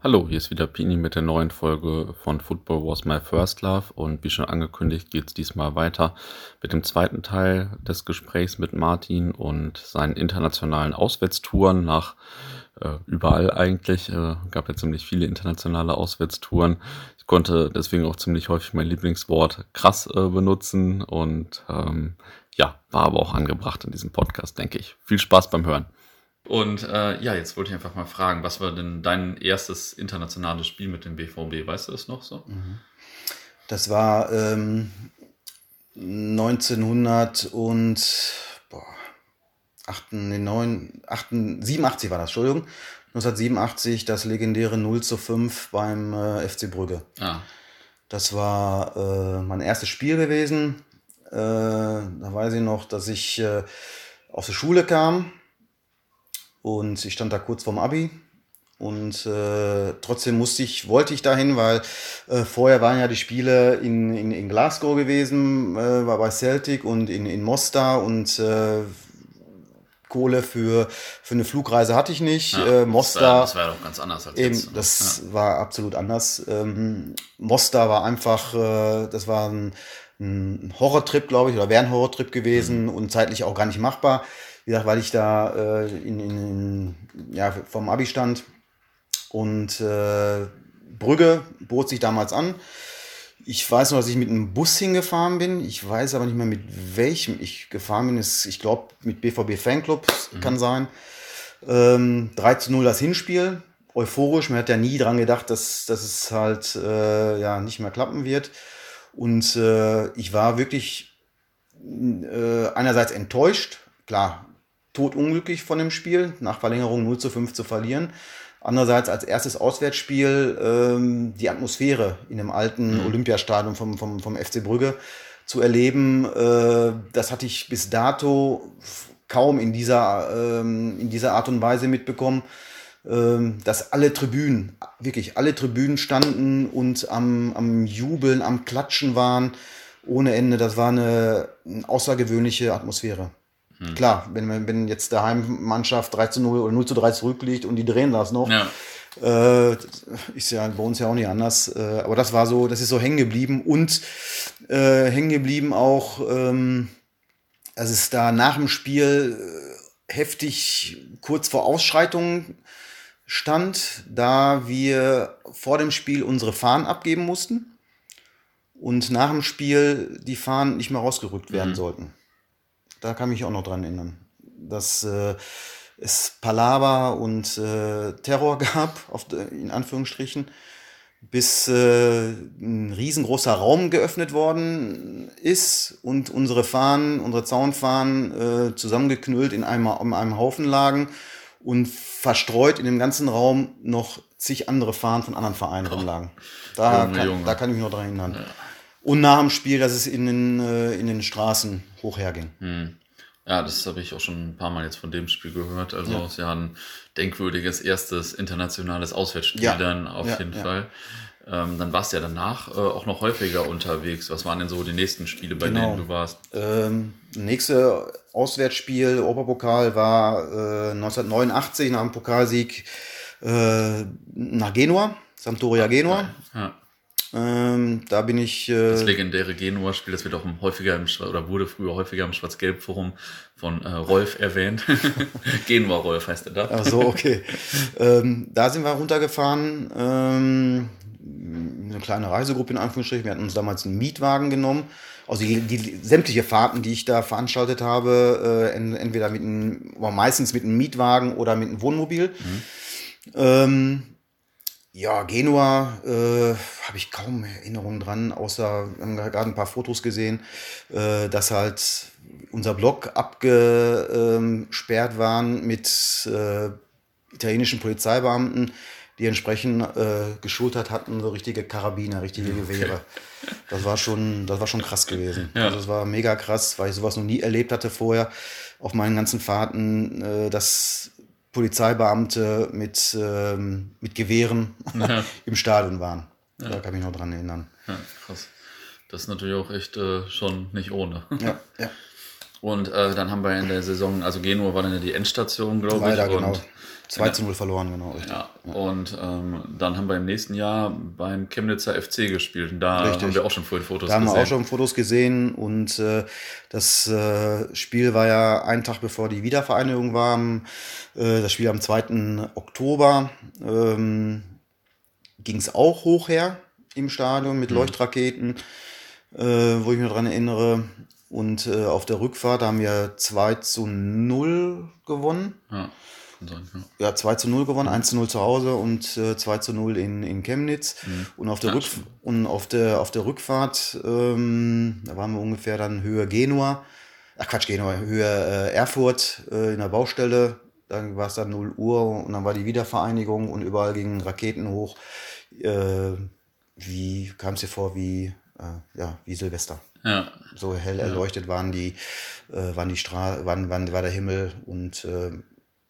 Hallo, hier ist wieder Pini mit der neuen Folge von Football Was My First Love und wie schon angekündigt geht es diesmal weiter mit dem zweiten Teil des Gesprächs mit Martin und seinen internationalen Auswärtstouren nach äh, überall eigentlich. Äh, gab ja ziemlich viele internationale Auswärtstouren. Ich konnte deswegen auch ziemlich häufig mein Lieblingswort krass äh, benutzen und ähm, ja, war aber auch angebracht in diesem Podcast, denke ich. Viel Spaß beim Hören. Und äh, ja, jetzt wollte ich einfach mal fragen, was war denn dein erstes internationales Spiel mit dem BVB? Weißt du das noch so? Das war ähm, 1900 und boah, 8, nee, 9, 8, 87 war das, Entschuldigung. 1987 das legendäre 0 zu 5 beim äh, FC Brügge. Ah, Das war äh, mein erstes Spiel gewesen. Äh, da weiß ich noch, dass ich äh, aus der Schule kam und ich stand da kurz vorm Abi. Und äh, trotzdem musste ich, wollte ich dahin, weil äh, vorher waren ja die Spiele in, in, in Glasgow gewesen, äh, war bei Celtic und in, in Mostar und äh, Kohle für, für eine Flugreise hatte ich nicht. ja, äh, das war, Mostar. das war ja doch ganz anders als Eben, jetzt. das war absolut anders. Ähm, Mostar war einfach, äh, das war ein, ein Horrortrip, glaube ich, oder wäre ein Horrortrip gewesen Mhm. und zeitlich auch gar nicht machbar. Wie gesagt, weil ich da äh, in, in, ja, vom Abi stand. Und äh, Brügge bot sich damals an. Ich weiß noch, dass ich mit einem Bus hingefahren bin. Ich weiß aber nicht mehr, mit welchem ich gefahren bin. Es- Ich glaube, mit BVB Fanclub kann sein. Ähm, 3 zu 0 das Hinspiel. Euphorisch. Man hat ja nie dran gedacht, dass, dass es halt äh, ja, nicht mehr klappen wird. Und äh, ich war wirklich äh, einerseits enttäuscht. Klar, totunglücklich von dem Spiel, nach Verlängerung 0 zu 5 zu verlieren. Andererseits als erstes Auswärtsspiel ähm, die Atmosphäre in dem alten Olympiastadion vom, vom, vom FC Brügge zu erleben, äh, das hatte ich bis dato kaum in dieser, ähm, in dieser Art und Weise mitbekommen, ähm, dass alle Tribünen, wirklich alle Tribünen standen und am, am Jubeln, am Klatschen waren ohne Ende. Das war eine, eine außergewöhnliche Atmosphäre. Klar, wenn, wenn jetzt der Heimmannschaft 3 zu 0 oder 0 zu 3 zurückliegt und die drehen das noch, Ja, äh, ist ja bei uns ja auch nicht anders. Äh, aber das war so, das ist so hängen geblieben und äh, hängen geblieben auch, ähm, dass es da nach dem Spiel äh, heftig kurz vor Ausschreitungen stand, da wir vor dem Spiel unsere Fahnen abgeben mussten und nach dem Spiel die Fahnen nicht mehr rausgerückt werden sollten. Da kann ich mich auch noch dran erinnern, dass äh, es Palaver und äh, Terror gab, auf, in Anführungsstrichen, bis äh, ein riesengroßer Raum geöffnet worden ist und unsere Fahnen, unsere Zaunfahnen äh, zusammengeknüllt in einem, in einem Haufen lagen und verstreut in dem ganzen Raum noch zig andere Fahnen von anderen Vereinen rumlagen. Da, Junge, kann, Junge. da kann ich mich noch dran erinnern. Und nach dem Spiel, dass es in den, äh, in den Straßen hoch herging. ja, das habe ich auch schon ein paar Mal jetzt von dem Spiel gehört. Also es ist ja ein denkwürdiges erstes internationales Auswärtsspiel Ja. dann auf Ja, jeden ja. Fall. Ähm, dann warst du ja danach äh, auch noch häufiger unterwegs. Was waren denn so die nächsten Spiele, bei Genau. denen du warst? Ähm, nächste Auswärtsspiel, Europapokal, war äh, 1989 nach dem Pokalsieg äh, nach Genua, Sampdoria Genua. Ja. Ähm, da bin ich. Das Äh, legendäre Genua-Spiel, das wird auch häufiger im oder wurde früher häufiger im Schwarz-Gelb-Forum von äh, Rolf erwähnt. Genua-Rolf heißt er da. ach so, okay. ähm, da sind wir runtergefahren. Ähm, eine kleine Reisegruppe in Anführungsstrichen. Wir hatten uns damals einen Mietwagen genommen. Also die, die sämtliche Fahrten, die ich da veranstaltet habe, äh, en- entweder mit einem, meistens mit einem Mietwagen oder mit einem Wohnmobil. Ähm, ja, Genua äh, habe ich kaum Erinnerungen dran, außer wir haben gerade ein paar Fotos gesehen, äh, dass halt unser Blog abgesperrt waren mit äh, italienischen Polizeibeamten, die entsprechend äh, geschultert hatten, so richtige Karabiner, richtige Gewehre. Das war schon, das war schon krass gewesen. Ja. Also das war mega krass, weil ich sowas noch nie erlebt hatte vorher auf meinen ganzen Fahrten, äh, dass Polizeibeamte mit, ähm, mit Gewehren im Stadion waren. Da kann ich mich noch dran erinnern. Ja, krass. Das ist natürlich auch echt äh, schon nicht ohne. Ja, ja. Und äh, dann haben wir in der Saison, also Genua war dann ja die Endstation, glaube ich. Leider, und genau. 2 zu 0 verloren, genau. Richtig. Ja, und ähm, dann haben wir im nächsten Jahr beim Chemnitzer FC gespielt. Und da richtig. haben wir auch schon vorhin Fotos gesehen. Da haben wir auch schon Fotos gesehen. Und äh, das äh, Spiel war ja einen Tag bevor die Wiedervereinigung war. Äh, das Spiel am 2. Oktober ähm, ging es auch hoch her im Stadion mit mhm. Leuchtraketen, äh, wo ich mich daran erinnere. Und äh, auf der Rückfahrt haben wir 2 zu 0 gewonnen. Ja. Ja, 2 zu 0 gewonnen, 1 zu 0 zu Hause und äh, 2 zu 0 in, in Chemnitz. Mhm. Und, auf der, Rück und auf der, auf der Rückfahrt, ähm, da waren wir ungefähr dann Höhe Genua, ach Quatsch, Genua, Höhe äh, Erfurt äh, in der Baustelle. Dann war es dann 0 Uhr und dann war die Wiedervereinigung und überall gingen Raketen hoch. Äh, wie kam es dir vor, wie, äh, ja, wie Silvester? Ja. So hell erleuchtet waren die, äh, waren die Stra waren, waren, war der Himmel und äh,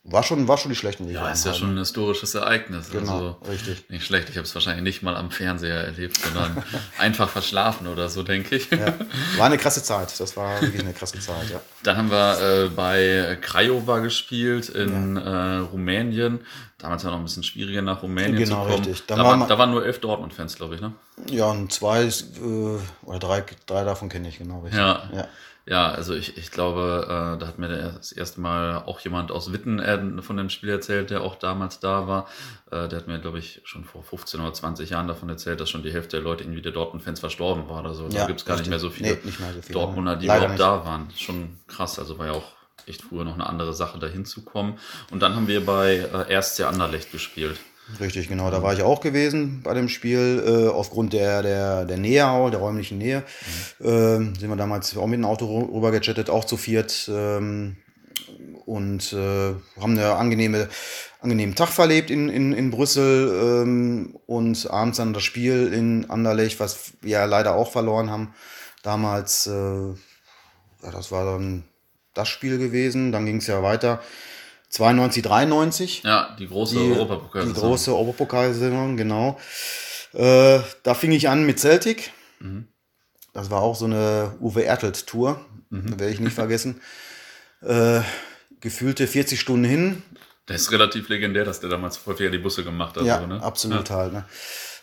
war schon, war schon nicht schlecht. Ja, ist ja schon ein historisches Ereignis. Genau, also richtig. Nicht schlecht. Ich habe es wahrscheinlich nicht mal am Fernseher erlebt, sondern einfach verschlafen oder so, denke ich. Ja, war eine krasse Zeit. Das war wirklich eine krasse Zeit, ja. Dann haben wir äh, bei Craiova gespielt in ja. äh, Rumänien. Damals war noch ein bisschen schwieriger nach Rumänien genau, zu kommen. Richtig. Da, war, da waren nur elf Dortmund-Fans, glaube ich, ne? Ja, und zwei äh, oder drei, drei davon kenne ich, genau richtig. Ja. ja. Ja, also ich, ich glaube, äh, da hat mir das erste Mal auch jemand aus Witten äh, von dem Spiel erzählt, der auch damals da war. Äh, der hat mir, glaube ich, schon vor 15 oder 20 Jahren davon erzählt, dass schon die Hälfte der Leute irgendwie der Dortmund-Fans verstorben war oder so. Ja, da gibt es gar richtig. nicht mehr so viele, nee, mehr so viele Dortmunder, die Leider überhaupt nicht. da waren. Schon krass, also war ja auch echt früher noch eine andere Sache, da hinzukommen. Und dann haben wir bei äh, Erste Anderlecht gespielt. Richtig, genau. Da war ich auch gewesen bei dem Spiel. Äh, aufgrund der, der, der Nähe, auch, der räumlichen Nähe, mhm. äh, sind wir damals auch mit dem Auto rüber gechattet, auch zu viert. Ähm, und äh, haben einen angenehme, angenehmen Tag verlebt in, in, in Brüssel ähm, und abends dann das Spiel in Anderlecht, was wir leider auch verloren haben. Damals, äh, ja, das war dann das Spiel gewesen. Dann ging es ja weiter 92, 93. Ja, die große die, Europapokalsaison. Die große Europapokalsaison, genau. Äh, da fing ich an mit Celtic. Mhm. Das war auch so eine Uwe Ertelt-Tour. Mhm. Werde ich nicht vergessen. Äh, gefühlte 40 Stunden hin. Das ist relativ legendär, dass der damals häufiger die Busse gemacht hat. Ja, so, ne? absolut ja. halt. Ne?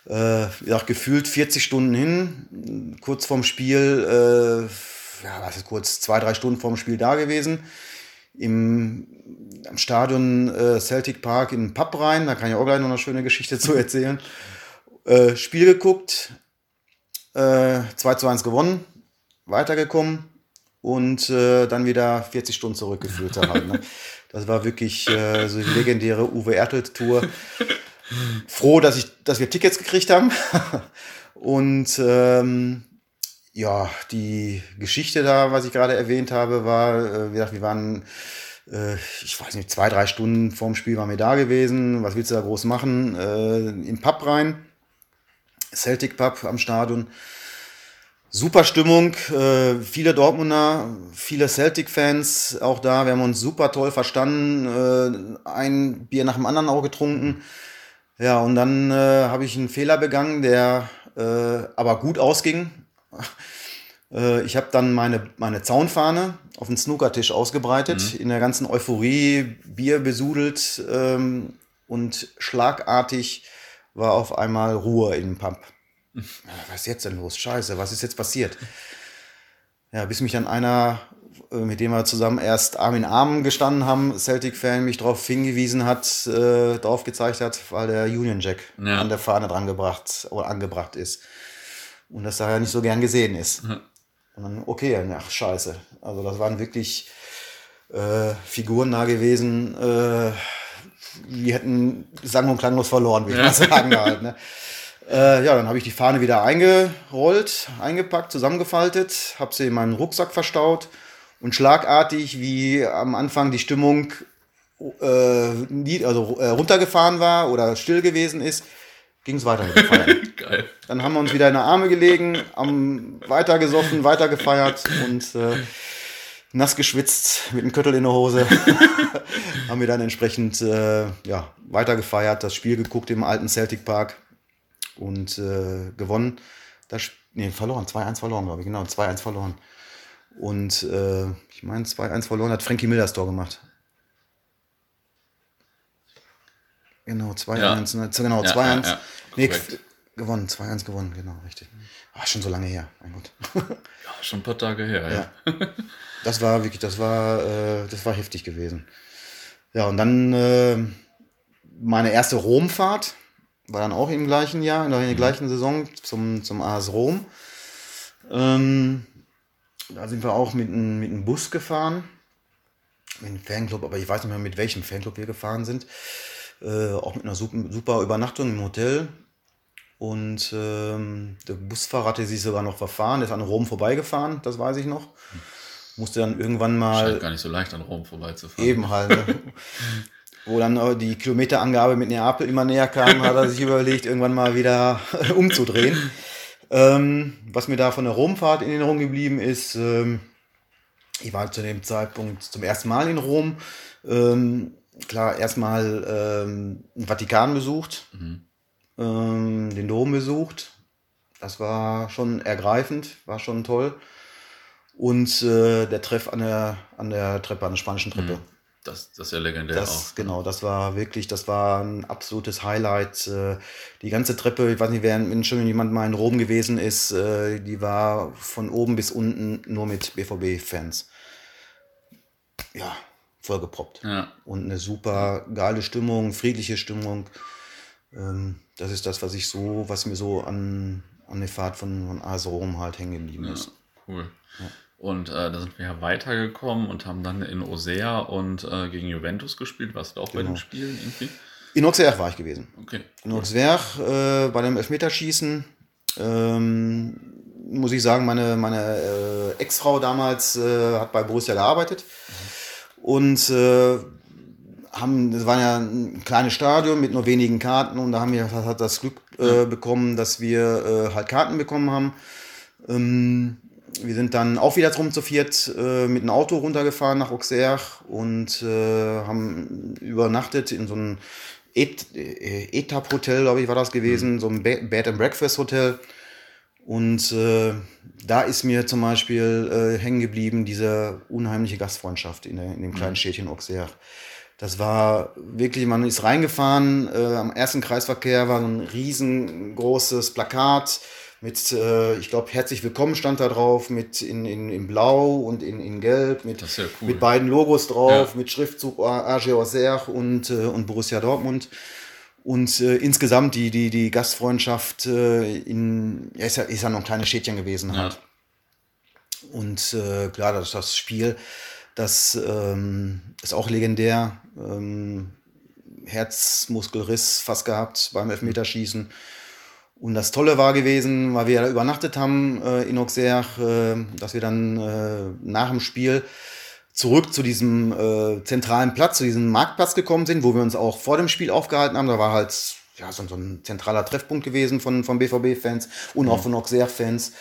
Äh, ja, gefühlt 40 Stunden hin, kurz vorm Spiel, äh, ja, was ist kurz, zwei, drei Stunden vorm Spiel da gewesen im am Stadion äh, Celtic Park in Pub rein. Da kann ich auch gleich noch eine schöne Geschichte zu erzählen. Äh, Spiel geguckt, äh, 2 zu 1 gewonnen, weitergekommen und äh, dann wieder 40 Stunden zurückgeführt. halt, ne? Das war wirklich äh, so die legendäre Uwe Ertelt-Tour. Froh, dass, ich, dass wir Tickets gekriegt haben. und ähm, ja, die Geschichte da, was ich gerade erwähnt habe, war, äh, wie gesagt, wir waren, äh, ich weiß nicht, zwei, drei Stunden vorm Spiel waren wir da gewesen. Was willst du da groß machen? Äh, Im Pub rein, Celtic Pub am Stadion. Super Stimmung, viele Dortmunder, viele Celtic-Fans auch da. Wir haben uns super toll verstanden, ein Bier nach dem anderen auch getrunken. Ja, und dann habe ich einen Fehler begangen, der aber gut ausging. Äh, ich habe dann meine, meine Zaunfahne auf den Snookertisch ausgebreitet, mhm. in der ganzen Euphorie, Bier besudelt ähm, und schlagartig war auf einmal Ruhe im Pub. Ja, was ist jetzt denn los? Scheiße, was ist jetzt passiert? Ja, bis mich dann einer, äh, mit dem wir zusammen erst Arm in Arm gestanden haben, Celtic-Fan, mich darauf hingewiesen hat, äh, darauf gezeigt hat, weil der Union Jack ja. an der Fahne dran gebracht oder angebracht ist und das daher nicht so gern gesehen ist. Mhm. Und dann, okay, ach scheiße. Also das waren wirklich äh, Figuren da gewesen, äh, die hätten sang- und klanglos verloren, wie ich ja. mal sagen halt. Ne? Äh, ja, dann habe ich die Fahne wieder eingerollt, eingepackt, zusammengefaltet, habe sie in meinen Rucksack verstaut und schlagartig, wie am Anfang die Stimmung äh, also, äh, runtergefahren war oder still gewesen ist, ging es weiter mit dem Feiern. Geil. Dann haben wir uns wieder in die Arme gelegen, haben weiter gesoffen, weiter gefeiert und äh, nass geschwitzt mit einem Köttel in der Hose. haben wir dann entsprechend äh, ja, weiter gefeiert, das Spiel geguckt im alten Celtic Park und äh, gewonnen. Das, nee, verloren, 2-1 verloren, glaube ich, genau, 2-1 verloren. Und äh, ich meine, 2-1 verloren hat Frankie Miller das Tor gemacht. Genau, 2-1. Ja. Ne? Genau, 2-1. Ja, ja, nee, gewonnen, 2-1 gewonnen, genau, richtig. Ach, schon so lange her, mein Gott. ja, schon ein paar Tage her, ja. das war wirklich, das war, äh, das war heftig gewesen. Ja, und dann äh, meine erste Romfahrt war dann auch im gleichen Jahr, in der mhm. gleichen Saison zum, zum AS Rom. Ähm, da sind wir auch mit, ein, mit einem Bus gefahren, mit einem Fanclub, aber ich weiß nicht mehr, mit welchem Fanclub wir gefahren sind. Äh, auch mit einer super, super, Übernachtung im Hotel. Und ähm, der Busfahrer hatte sich sogar noch verfahren, der ist an Rom vorbeigefahren, das weiß ich noch. Musste dann irgendwann mal. Scheint gar nicht so leicht an Rom vorbeizufahren. Eben halt. Ne? Wo dann die Kilometerangabe mit Neapel immer näher kam, hat er sich überlegt, irgendwann mal wieder umzudrehen. Ähm, was mir da von der Romfahrt in Erinnerung geblieben ist, ähm, ich war zu dem Zeitpunkt zum ersten Mal in Rom. Ähm, klar, erstmal ähm, den Vatikan besucht, mhm. ähm, den Dom besucht. Das war schon ergreifend, war schon toll. Und äh, der Treff an der, an der Treppe, an der spanischen Treppe. Mhm. Das, das ist ja legendär das, auch. Genau, das war wirklich, das war ein absolutes Highlight. Äh, die ganze Treppe, ich weiß nicht, wer, wenn schon jemand mal in Rom gewesen ist, äh, die war von oben bis unten nur mit BVB-Fans. Ja, vollgeproppt. Ja. Und eine super geile Stimmung, friedliche Stimmung. Ähm, das ist das, was ich so, was mir so an, an der Fahrt von, von AS Rom halt hängen geblieben ist. cool. Ja. Und äh, da sind wir ja weitergekommen und haben dann in Osea und äh, gegen Juventus gespielt. Warst du auch genau. bei den Spielen irgendwie? In Auxerre war ich gewesen. Okay. In Auxerre äh, bei dem Elfmeterschießen. Ähm, muss ich sagen, meine, meine äh, Ex-Frau damals äh, hat bei Borussia gearbeitet. Mhm. Und äh, haben, das war ja ein kleines Stadion mit nur wenigen Karten und da haben wir hat das Glück äh, bekommen, dass wir äh, halt Karten bekommen haben. Ähm, wir sind dann auch wieder drum zu viert äh, mit einem Auto runtergefahren nach Auxerre und äh, haben übernachtet in so einem Et äh, Etap-Hotel, glaube ich, war das gewesen, mhm. so ein Bed and Breakfast Hotel. Und äh, da ist mir zum Beispiel äh, hängen geblieben diese unheimliche Gastfreundschaft in, der, in dem kleinen mhm. Städtchen Auxerre. Das war wirklich, man ist reingefahren, äh, am ersten Kreisverkehr war ein riesengroßes Plakat mit, äh, ich glaube, herzlich willkommen stand da drauf, mit in, in, in Blau und in, in Gelb, mit, ja cool. mit beiden Logos drauf, ja. mit Schriftzug AG Auxerre und, äh, und Borussia Dortmund. Und äh, insgesamt die, die, die Gastfreundschaft äh, in, ja, ist, ja, ist ja noch ein kleines Städtchen gewesen ja. halt. Und äh, klar, das, das Spiel, das ähm, ist auch legendär. Ähm, Herzmuskelriss fast gehabt beim Elfmeterschießen. Mhm und das Tolle war gewesen, weil wir da übernachtet haben äh, in Auxerre, äh, dass wir dann äh, nach dem Spiel zurück zu diesem äh, zentralen Platz, zu diesem Marktplatz gekommen sind, wo wir uns auch vor dem Spiel aufgehalten haben. Da war halt ja, so, so ein zentraler Treffpunkt gewesen von, von BVB-Fans und mhm. auch von Auxerre-Fans.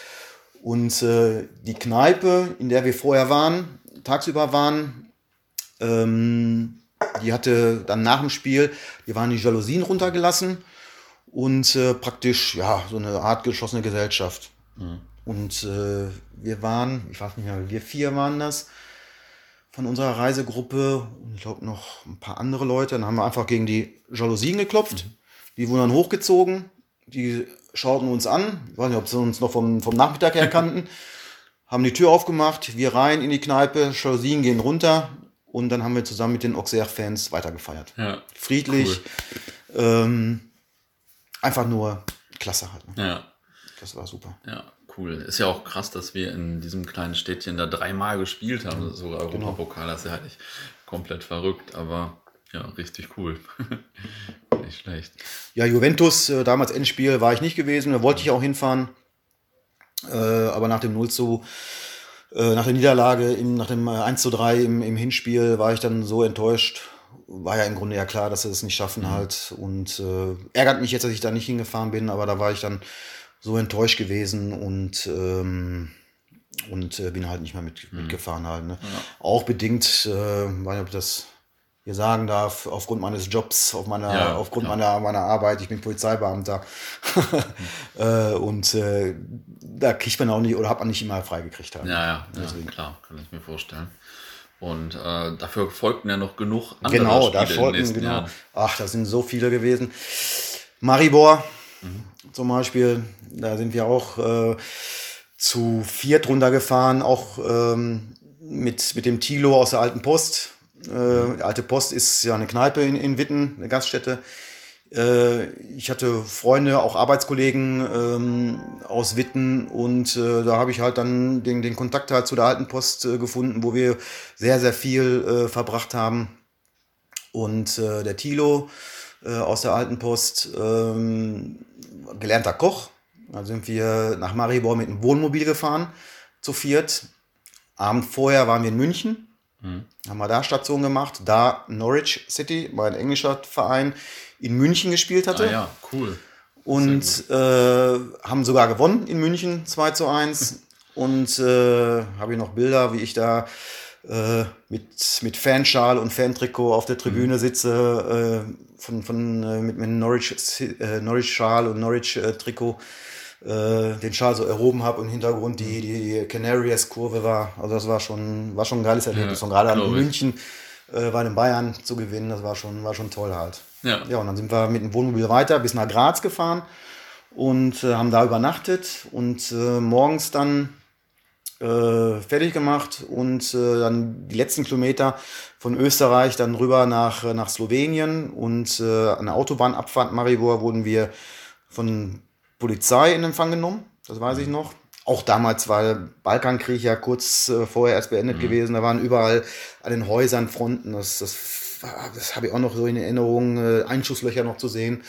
Und äh, die Kneipe, in der wir vorher waren, tagsüber waren, ähm, die hatte dann nach dem Spiel, die waren die Jalousien runtergelassen und äh, praktisch ja so eine Art geschlossene Gesellschaft. Mhm. Und äh, wir waren, ich weiß nicht mehr, wir vier waren das von unserer Reisegruppe und ich glaube noch ein paar andere Leute. Dann haben wir einfach gegen die Jalousien geklopft. Mhm. Die wurden dann hochgezogen. Die schauten uns an. Ich weiß nicht, ob sie uns noch vom, vom Nachmittag her kannten. haben die Tür aufgemacht, wir rein in die Kneipe, Jalousien gehen runter und dann haben wir zusammen mit den Auxerre-Fans weitergefeiert. Ja, Friedlich. Cool. Ähm, einfach nur klasse halt. Ne? Ja. Das war super. Ja, cool. Ist ja auch krass, dass wir in diesem kleinen Städtchen da dreimal gespielt haben. Mhm. Sogar genau. Europapokal, das ist ja halt nicht komplett verrückt, aber ja, richtig cool. nicht schlecht. Ja, Juventus, äh, damals Endspiel, war ich nicht gewesen. Da wollte ich auch hinfahren. Äh, aber nach dem 0 zu, äh, nach der Niederlage, im, nach dem 1 zu 3 im, im Hinspiel, war ich dann so enttäuscht war ja im Grunde ja klar, dass sie es nicht schaffen mhm. halt. Und äh, ärgert mich jetzt, dass ich da nicht hingefahren bin, aber da war ich dann so enttäuscht gewesen und, ähm, und äh, bin halt nicht mehr mit, mhm. mitgefahren halt. Ne? Ja. Auch bedingt, äh, weiß nicht, ob ich das hier sagen darf, aufgrund meines Jobs, auf meiner, ja, aufgrund meiner, meiner Arbeit, ich bin Polizeibeamter. mhm. äh, und äh, da kriegt man auch nicht oder hat man nicht immer freigekriegt. Halt. Ja, ja, ja, klar, kann ich mir vorstellen. Und äh, dafür folgten ja noch genug andere Genau, Spiele da folgten, genau. Jahren. Ach, das sind so viele gewesen. Maribor zum Beispiel, da sind wir auch äh, zu viert runtergefahren, auch ähm, mit, mit dem Tilo aus der Alten Post. Äh, die Alte Post ist ja eine Kneipe in, in Witten, eine Gaststätte. Äh, ich hatte Freunde, auch Arbeitskollegen ähm, aus Witten und äh, da habe ich halt dann den, den Kontakt halt zu der Alten Post äh, gefunden, wo wir sehr, sehr viel äh, verbracht haben. Und äh, der Tilo aus der Alten Post, ähm, gelernter Koch. Da sind wir nach Maribor mit dem Wohnmobil gefahren, zu viert. Abend vorher waren wir in München, haben wir da Station gemacht, da Norwich City, mein englischer Verein, in München gespielt hatte Ah ja, cool. und äh, haben sogar gewonnen in München 2 zu 1. und äh, habe ich noch Bilder, wie ich da äh, mit, mit Fanschal und Fantrikot auf der Tribüne sitze, äh, von, von, äh, mit einem Norwich, äh, Norwich Schal und Norwich äh, Trikot äh, den Schal so erhoben habe und im Hintergrund die, die Canaries-Kurve war. Also das war schon, war schon ein geiles Erlebnis. Ja, und gerade in. München äh, bei den Bayern zu gewinnen, das war schon, war schon toll halt. Ja. Ja, und dann sind wir mit dem Wohnmobil weiter bis nach Graz gefahren und äh, haben da übernachtet und äh, morgens dann äh, fertig gemacht und äh, dann die letzten Kilometer von Österreich dann rüber nach, nach Slowenien und äh, an der Autobahnabfahrt Maribor wurden wir von Polizei in Empfang genommen, das weiß ich noch. Auch damals war der Balkankrieg ja kurz äh, vorher erst beendet gewesen. Da waren überall an den Häusern Fronten. Das, das, das habe ich auch noch so in Erinnerung, äh, Einschusslöcher noch zu sehen.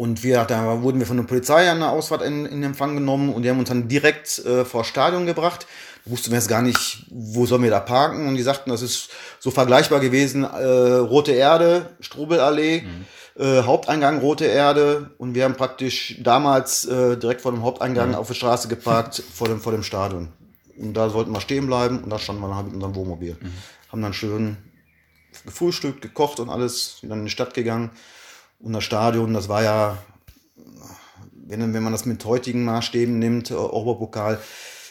Und wir, da wurden wir von der Polizei an der Ausfahrt in, in Empfang genommen und die haben uns dann direkt äh, vor Stadion gebracht. Da wussten wir jetzt gar nicht, wo sollen wir da parken. Und die sagten, das ist so vergleichbar gewesen, äh, Rote Erde, Strubelallee, äh, Haupteingang Rote Erde. Und wir haben praktisch damals äh, direkt vor dem Haupteingang auf der Straße geparkt, vor dem, vor dem Stadion. Und da sollten wir stehen bleiben und da standen wir dann halt mit unserem Wohnmobil. Haben dann schön gefrühstückt, gekocht und alles, sind dann in die Stadt gegangen. Und das Stadion, das war ja, wenn, wenn man das mit heutigen Maßstäben nimmt, äh, Europapokal,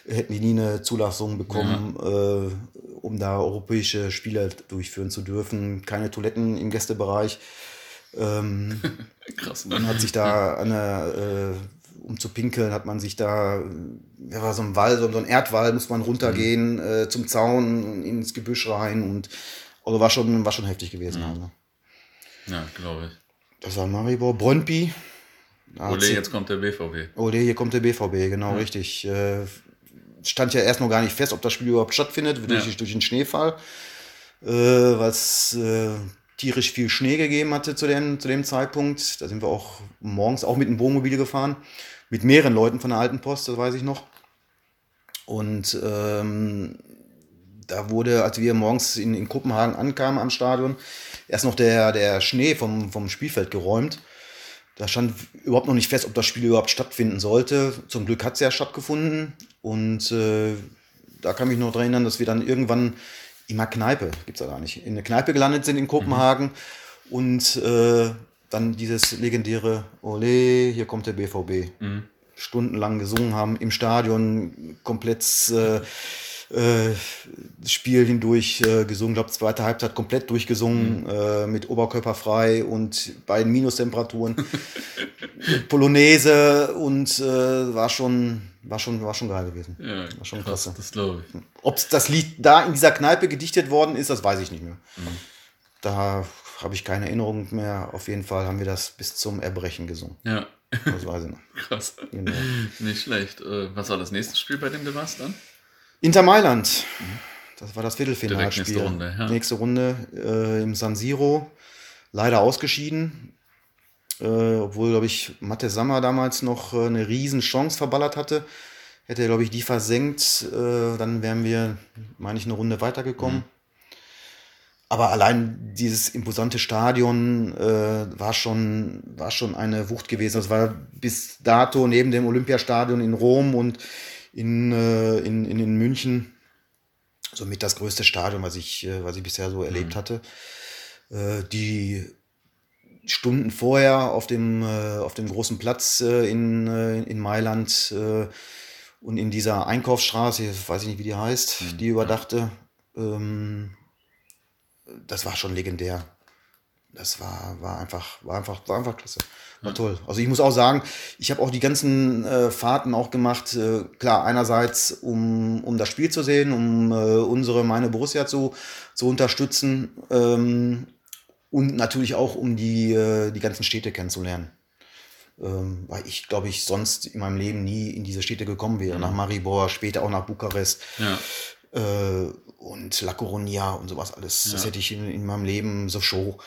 hätten die nie eine Zulassung bekommen, äh, um da europäische Spiele durchführen zu dürfen. Keine Toiletten im Gästebereich. Ähm, Krass. man hat sich da der, äh, um zu pinkeln, hat man sich da, ja, war so ein Wall, so, so ein Erdwall, muss man runtergehen äh, zum Zaun und ins Gebüsch rein und also war schon, war schon heftig gewesen. Also. Ja, glaube ich. Das war Maribor, Brøndby. Ole, jetzt kommt der BVB. Ole, hier kommt der BVB, genau richtig. Äh, stand ja erst noch gar nicht fest, ob das Spiel überhaupt stattfindet, durch, Ja. durch den Schneefall, äh, weil es äh, tierisch viel Schnee gegeben hatte zu dem, zu dem Zeitpunkt. Da sind wir auch morgens auch mit dem Wohnmobil gefahren, mit mehreren Leuten von der Alten Post, das weiß ich noch. Und ähm, da wurde, als wir morgens in, in Kopenhagen ankamen am Stadion, erst noch der, der Schnee vom, vom Spielfeld geräumt. Da stand überhaupt noch nicht fest, ob das Spiel überhaupt stattfinden sollte. Zum Glück hat es ja stattgefunden. Und äh, da kann mich noch daran erinnern, dass wir dann irgendwann in einer Kneipe, gibt es ja gar nicht, in eine Kneipe gelandet sind in Kopenhagen. Und äh, dann dieses legendäre Ole, hier kommt der BVB. Stundenlang gesungen haben im Stadion, komplett äh, äh, Spiel hindurch äh, gesungen, glaube zweite Halbzeit komplett durchgesungen, äh, mit Oberkörper frei und bei Minustemperaturen. Polonaise und äh, war schon, war schon, war schon geil gewesen. Ja, war schon krass, klasse. das glaube ich. Ob das Lied da in dieser Kneipe gedichtet worden ist, das weiß ich nicht mehr. Da habe ich keine Erinnerung mehr. Auf jeden Fall haben wir das bis zum Erbrechen gesungen. Ja, Das weiß ich noch. krass. Genau. Nicht schlecht. Äh, Was war das nächste Spiel, bei dem du warst dann? Inter Mailand. Das war das Viertelfinalspiel. Nächste Runde, ja. Nächste Runde äh, im San Siro. Leider ausgeschieden. Äh, obwohl, glaube ich, Matte Sammer damals noch äh, eine riesen Chance verballert hatte. Hätte er, glaube ich, die versenkt, äh, dann wären wir, meine ich, eine Runde weitergekommen. Aber allein dieses imposante Stadion äh, war, schon, war schon eine Wucht gewesen. Das war bis dato neben dem Olympiastadion in Rom und in, äh, in, in, in München somit das größte Stadion, was ich, äh, was ich bisher so erlebt hatte. Äh, die Stunden vorher auf dem, auf dem großen Platz in, in Mailand und in dieser Einkaufsstraße, weiß ich nicht, wie die heißt, die überdachte, äh, Ähm, das war schon legendär. Das war, war, einfach, war, einfach, war einfach klasse. War toll. Also ich muss auch sagen, ich habe auch die ganzen äh, Fahrten auch gemacht. Äh, klar, einerseits, um, um das Spiel zu sehen, um äh, unsere, meine Borussia zu, zu unterstützen. Ähm, und natürlich auch, um die, äh, die ganzen Städte kennenzulernen. Ähm, weil ich, glaube ich, sonst in meinem Leben nie in diese Städte gekommen wäre. Mhm. Nach Maribor, später auch nach Bukarest. Ja. Äh, und La Coruña und sowas alles. Ja. Das hätte ich in, in meinem Leben, so Show,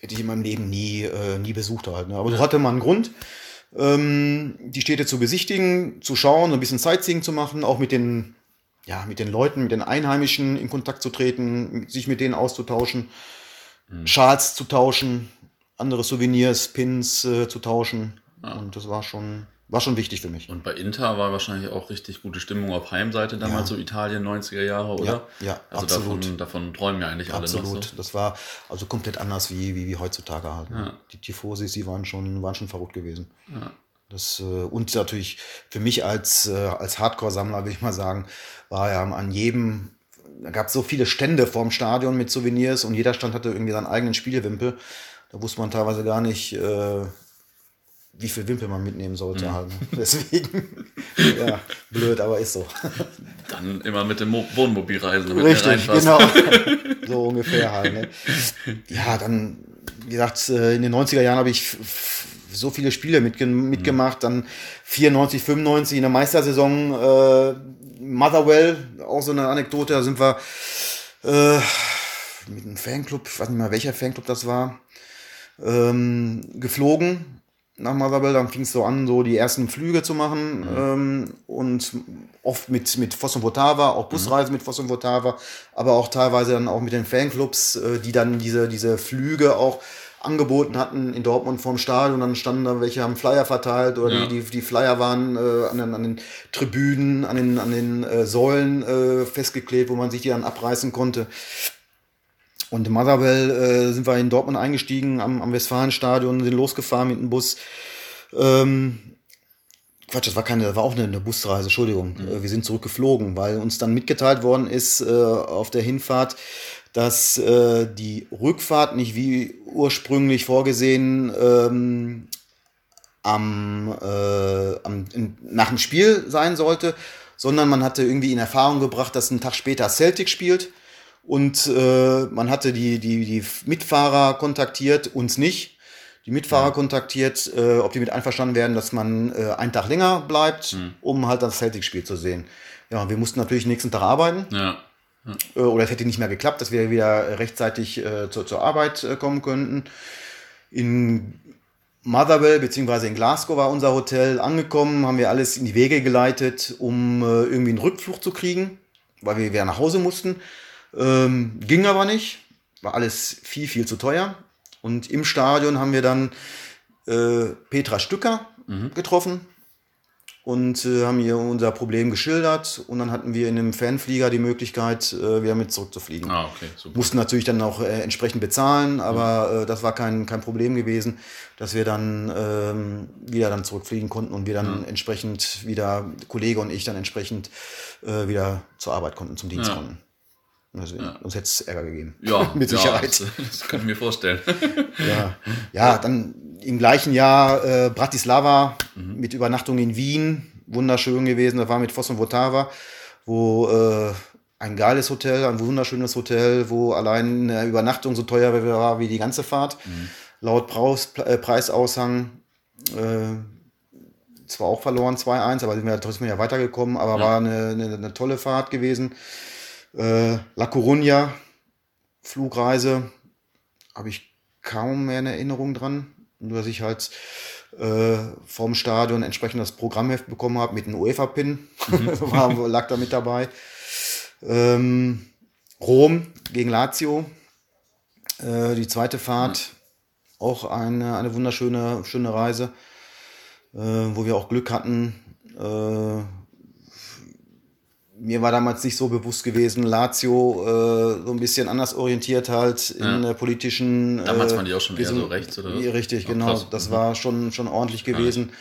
hätte ich in meinem Leben nie, äh, nie besucht halt. Ne? Aber so hatte man einen Grund, ähm, die Städte zu besichtigen, zu schauen, ein bisschen Sightseeing zu machen, auch mit den, ja, mit den Leuten, mit den Einheimischen in Kontakt zu treten, sich mit denen auszutauschen, mhm. Schals zu tauschen, andere Souvenirs, Pins äh, zu tauschen. Ja. Und das war schon, war schon wichtig für mich. Und bei Inter war wahrscheinlich auch richtig gute Stimmung auf Heimseite damals, ja. so Italien 90er Jahre, oder? Ja, ja also absolut. Davon, davon träumen ja eigentlich alle Absolut. So. Das war also komplett anders wie, wie, wie heutzutage halt. Ne? Ja. Die Tifosis, die waren schon, waren schon verrückt gewesen. Ja. Das, äh, und natürlich für mich als, äh, als Hardcore-Sammler, will ich mal sagen, war ja an jedem, da gab es so viele Stände vorm Stadion mit Souvenirs und jeder Stand hatte irgendwie seinen eigenen Spielwimpel. Da wusste man teilweise gar nicht, äh, wie viel Wimpel man mitnehmen sollte. Mhm. Halt. Deswegen, ja, blöd, aber ist so. Dann immer mit dem Wohnmobil reisen. Richtig, genau. so ungefähr halt. Ne? Ja, dann, wie gesagt, äh, in den 90er Jahren habe ich so viele Spiele mitge mitgemacht. Dann 94, 95 in der Meistersaison äh, Motherwell, auch so eine Anekdote, da sind wir äh, mit einem Fanclub, ich weiß nicht mal welcher Fanclub das war, ähm, geflogen nach Motherwell, dann fing es so an, so die ersten Flüge zu machen mhm. ähm, und oft mit, mit Voss und Votava, auch Busreisen mhm. mit Voss und Votava, aber auch teilweise dann auch mit den Fanclubs, äh, die dann diese, diese Flüge auch angeboten hatten in Dortmund vorm Stadion. Dann standen da welche, haben Flyer verteilt oder ja. die, die, die Flyer waren äh, an, den, an den Tribünen, an den, an den äh, Säulen äh, festgeklebt, wo man sich die dann abreißen konnte. Und in Motherwell äh, sind wir in Dortmund eingestiegen am, am Westfalenstadion, sind losgefahren mit dem Bus. Ähm, Quatsch, das war keine, das war auch eine, eine Busreise, Entschuldigung. Mhm. Äh, wir sind zurückgeflogen, weil uns dann mitgeteilt worden ist äh, auf der Hinfahrt, dass äh, die Rückfahrt nicht wie ursprünglich vorgesehen ähm, am, äh, am in, nach dem Spiel sein sollte, sondern man hatte irgendwie in Erfahrung gebracht, dass ein Tag später Celtic spielt und äh, man hatte die, die, die Mitfahrer kontaktiert, uns nicht. Die Mitfahrer ja. kontaktiert, äh, ob die mit einverstanden werden, dass man äh, einen Tag länger bleibt, mhm. um halt das Celtic-Spiel zu sehen. Ja, wir mussten natürlich nächsten Tag arbeiten. Ja. Ja. Äh, oder es hätte nicht mehr geklappt, dass wir wieder rechtzeitig äh, zur, zur Arbeit äh, kommen könnten. In Motherwell bzw. in Glasgow war unser Hotel angekommen, haben wir alles in die Wege geleitet, um äh, irgendwie einen Rückflug zu kriegen, weil wir wieder nach Hause mussten. Ähm, ging aber nicht, war alles viel, viel zu teuer. Und im Stadion haben wir dann äh, Petra Stücker mhm. getroffen und äh, haben ihr unser Problem geschildert. Und dann hatten wir in einem Fanflieger die Möglichkeit, äh, wieder mit zurückzufliegen. Ah, okay, super. Mussten natürlich dann auch äh, entsprechend bezahlen, aber mhm. äh, das war kein, kein Problem gewesen, dass wir dann ähm, wieder dann zurückfliegen konnten und wir dann mhm. entsprechend wieder, Kollege und ich dann entsprechend äh, wieder zur Arbeit konnten, zum Dienst ja. konnten. Also, ja. Sonst hätte es Ärger gegeben. Ja, mit Sicherheit. Ja, das, das kann ich mir vorstellen. ja. ja, dann im gleichen Jahr äh, Bratislava mhm. mit Übernachtung in Wien. Wunderschön gewesen. Da war mit Voss und Votava, wo äh, ein geiles Hotel, ein wunderschönes Hotel, wo allein eine Übernachtung so teuer war wie die ganze Fahrt. Mhm. Laut Preis, äh, Preisaushang. Äh, zwar auch verloren 2-1, aber sind wir trotzdem ja weitergekommen, aber ja. war eine, eine, eine tolle Fahrt gewesen. Äh, La Coruña, Flugreise, habe ich kaum mehr eine Erinnerung dran. Nur, dass ich halt äh, vom Stadion entsprechend das Programmheft bekommen habe mit einem UEFA-Pin. Mhm. lag da mit dabei. Ähm, Rom gegen Lazio. Äh, die zweite Fahrt. Mhm. Auch eine, eine wunderschöne schöne Reise, äh, wo wir auch Glück hatten, äh, mir war damals nicht so bewusst gewesen, Lazio äh, so ein bisschen anders orientiert halt in ja. politischen. Damals äh, waren die auch schon eher so rechts, oder? Richtig, oh, genau. Krass. Das mhm. war schon, schon ordentlich gewesen.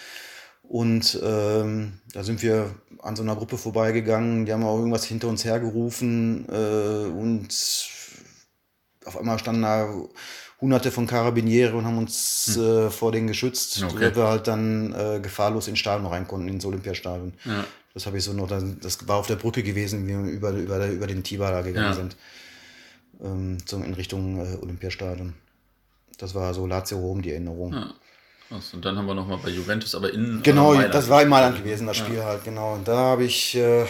Und ähm, da sind wir an so einer Gruppe vorbeigegangen, die haben auch irgendwas hinter uns hergerufen äh, und auf einmal standen da hunderte von Karabiniere und haben uns hm. äh, vor denen geschützt, okay. sodass wir halt dann äh, gefahrlos ins Stadion rein konnten, ins Olympiastadion. Ja. Das habe ich so noch, das war auf der Brücke gewesen, wie wir über, über, über den Tiber da gegangen ja. sind, ähm, in Richtung äh, Olympiastadion. Das war so Lazio Rom, die Erinnerung. Ja. Krass. Und dann haben wir nochmal bei Juventus, aber in. Genau, das war in Mailand gewesen, das Spiel halt, genau. Und da habe ich, äh,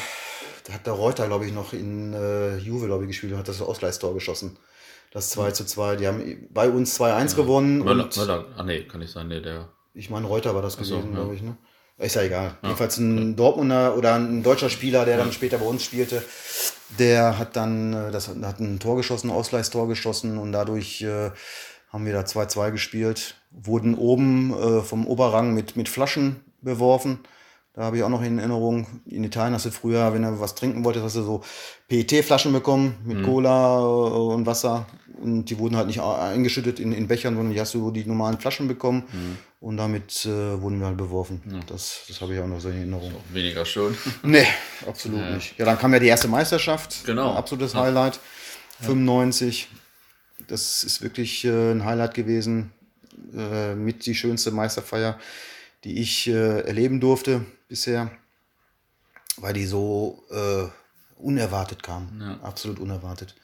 da hat der Reuter, glaube ich, noch in äh, Juve, glaube ich, gespielt und hat das Ausgleichstor geschossen. Das 2 zu 2. Die haben bei uns 2-1 ja. gewonnen. Möller, Möller, ah nee, kann nicht sein, nee, der. Ich meine, Reuter war das gewesen, so, ja. glaube ich, ne? Ist ja egal. Ja. Jedenfalls ein Dortmunder oder ein deutscher Spieler, der dann später bei uns spielte, der hat dann äh, das, hat ein Tor geschossen, ein Ausgleichstor geschossen und dadurch äh, haben wir da 2-2 gespielt, wurden oben äh, vom Oberrang mit, mit Flaschen beworfen. Da habe ich auch noch in Erinnerung, in Italien hast du früher, wenn du was trinken wolltest, hast du so PET-Flaschen bekommen mit mhm. Cola äh, und Wasser. Und die wurden halt nicht eingeschüttet in, in Bechern, sondern die hast du die normalen Flaschen bekommen. Mhm. Und damit äh, wurden wir halt beworfen. Ja. Das, das habe ich auch noch so in Erinnerung. weniger schön. nee, absolut ja. nicht. Ja, dann kam ja die erste Meisterschaft. Genau. Absolutes ja. Highlight. 95. Das ist wirklich äh, ein Highlight gewesen. Äh, mit die schönste Meisterfeier, die ich äh, erleben durfte bisher, weil die so äh, unerwartet kam. Ja. Absolut unerwartet.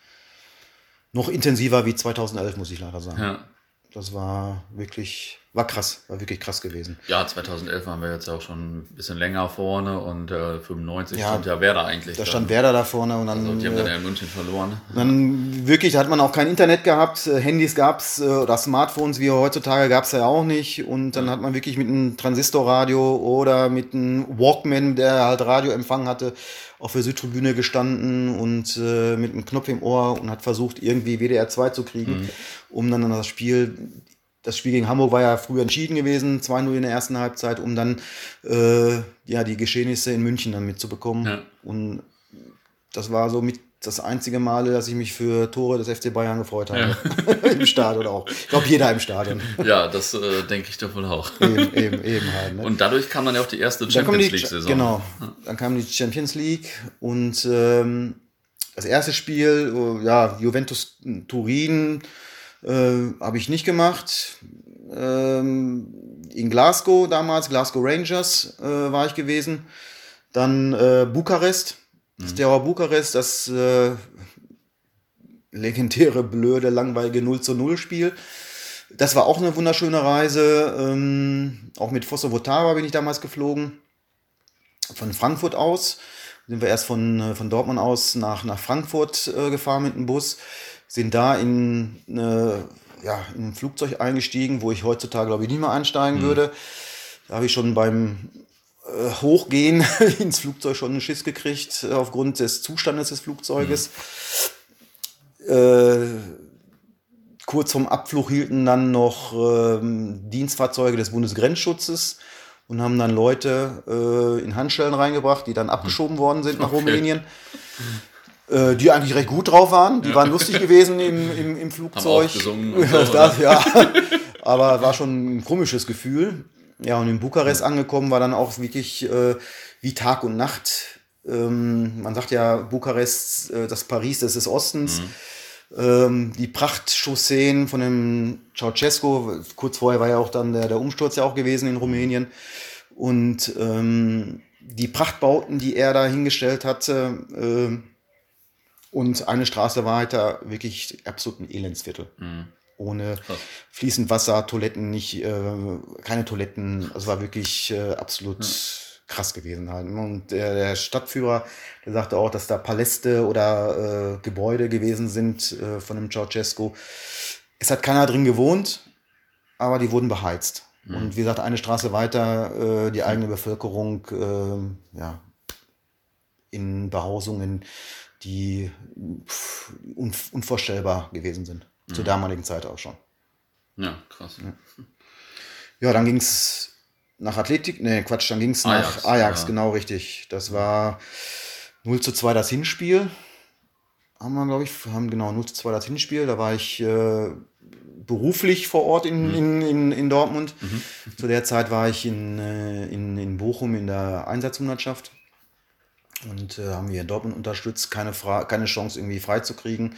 Noch intensiver wie 2011, muss ich leider sagen. Ja. Das war wirklich war krass, war wirklich krass gewesen. Ja, 2011 waren wir jetzt auch schon ein bisschen länger vorne und äh, 95 ja, stand ja Werder eigentlich. Da stand Werder da vorne und dann. Also, die haben dann ja in München verloren. Dann wirklich, da hat man auch kein Internet gehabt, äh, Handys gab's äh, oder Smartphones wie heutzutage gab's ja auch nicht und dann ja. hat man wirklich mit einem Transistorradio oder mit einem Walkman, der halt Radioempfang hatte, auf der Südtribüne gestanden und äh, mit einem Knopf im Ohr und hat versucht, irgendwie WDR 2 zu kriegen, mhm. um dann das Spiel das Spiel gegen Hamburg war ja früher entschieden gewesen, 2-0 in der ersten Halbzeit, um dann äh, ja, die Geschehnisse in München dann mitzubekommen. Ja. Und das war so mit das einzige Mal, dass ich mich für Tore des FC Bayern gefreut habe. Ja. Im Stadion auch. Ich glaube, jeder im Stadion. Ja, das äh, denke ich doch wohl auch. Eben, eben, eben halt. Ne? Und dadurch kam dann ja auch die erste Champions League-Saison. Genau. Dann kam die Champions League und ähm, das erste Spiel, oh, ja, Juventus Turin, äh, Habe ich nicht gemacht. Ähm, in Glasgow damals, Glasgow Rangers äh, war ich gewesen. Dann äh, Bukarest, mhm. Steaua Bukarest, das äh, legendäre, blöde, langweilige 0 zu 0 Spiel. Das war auch eine wunderschöne Reise. Ähm, auch mit Fosso Votava bin ich damals geflogen. Von Frankfurt aus. Sind wir erst von, äh, von Dortmund aus nach, nach Frankfurt äh, gefahren mit dem Bus sind da in, eine, ja, in ein Flugzeug eingestiegen, wo ich heutzutage, glaube ich, nicht mehr einsteigen mhm. würde. Da habe ich schon beim äh, Hochgehen ins Flugzeug schon einen Schiss gekriegt, äh, aufgrund des Zustandes des Flugzeuges. Mhm. Äh, kurz vorm Abflug hielten dann noch ähm, Dienstfahrzeuge des Bundesgrenzschutzes und haben dann Leute äh, in Handschellen reingebracht, die dann abgeschoben worden sind nach okay. Rumänien. Äh, die eigentlich recht gut drauf waren. Die ja. waren lustig gewesen im, im, im Flugzeug. Haben auch so, das, ja. Aber war schon ein komisches Gefühl. Ja, und in Bukarest ja. angekommen war dann auch wirklich äh, wie Tag und Nacht. Ähm, man sagt ja, Bukarest, äh, das Paris des Ostens. Mhm. Ähm, die Prachtchausseen von dem Ceausescu, kurz vorher war ja auch dann der, der Umsturz ja auch gewesen in Rumänien. Und ähm, die Prachtbauten, die er da hingestellt hatte, äh, und eine Straße da wirklich absolut ein Elendsviertel. Mhm. Ohne Krass. fließend Wasser, Toiletten nicht, äh, keine Toiletten. Es war wirklich äh, absolut mhm. krass gewesen halt. Und der, der, Stadtführer, der sagte auch, dass da Paläste oder äh, Gebäude gewesen sind äh, von dem Ceausescu. Es hat keiner drin gewohnt, aber die wurden beheizt. Mhm. Und wie gesagt, eine Straße weiter, äh, die eigene Bevölkerung, äh, ja, in Behausungen die unvorstellbar gewesen sind. Mhm. Zur damaligen Zeit auch schon. Ja, krass. Ja, ja dann ging es nach Athletik, ne Quatsch, dann ging es nach Ajax, ja. genau richtig. Das war 0 zu 2 das Hinspiel. haben wir, glaube ich, haben genau 0 zu 2 das Hinspiel. Da war ich äh, beruflich vor Ort in, mhm. in, in, in, Dortmund. Mhm. Zu der Zeit war ich in, äh, in, in Bochum in der Einsatzhundertschaft und äh, haben wir in Dortmund unterstützt, keine, Fra keine Chance irgendwie freizukriegen.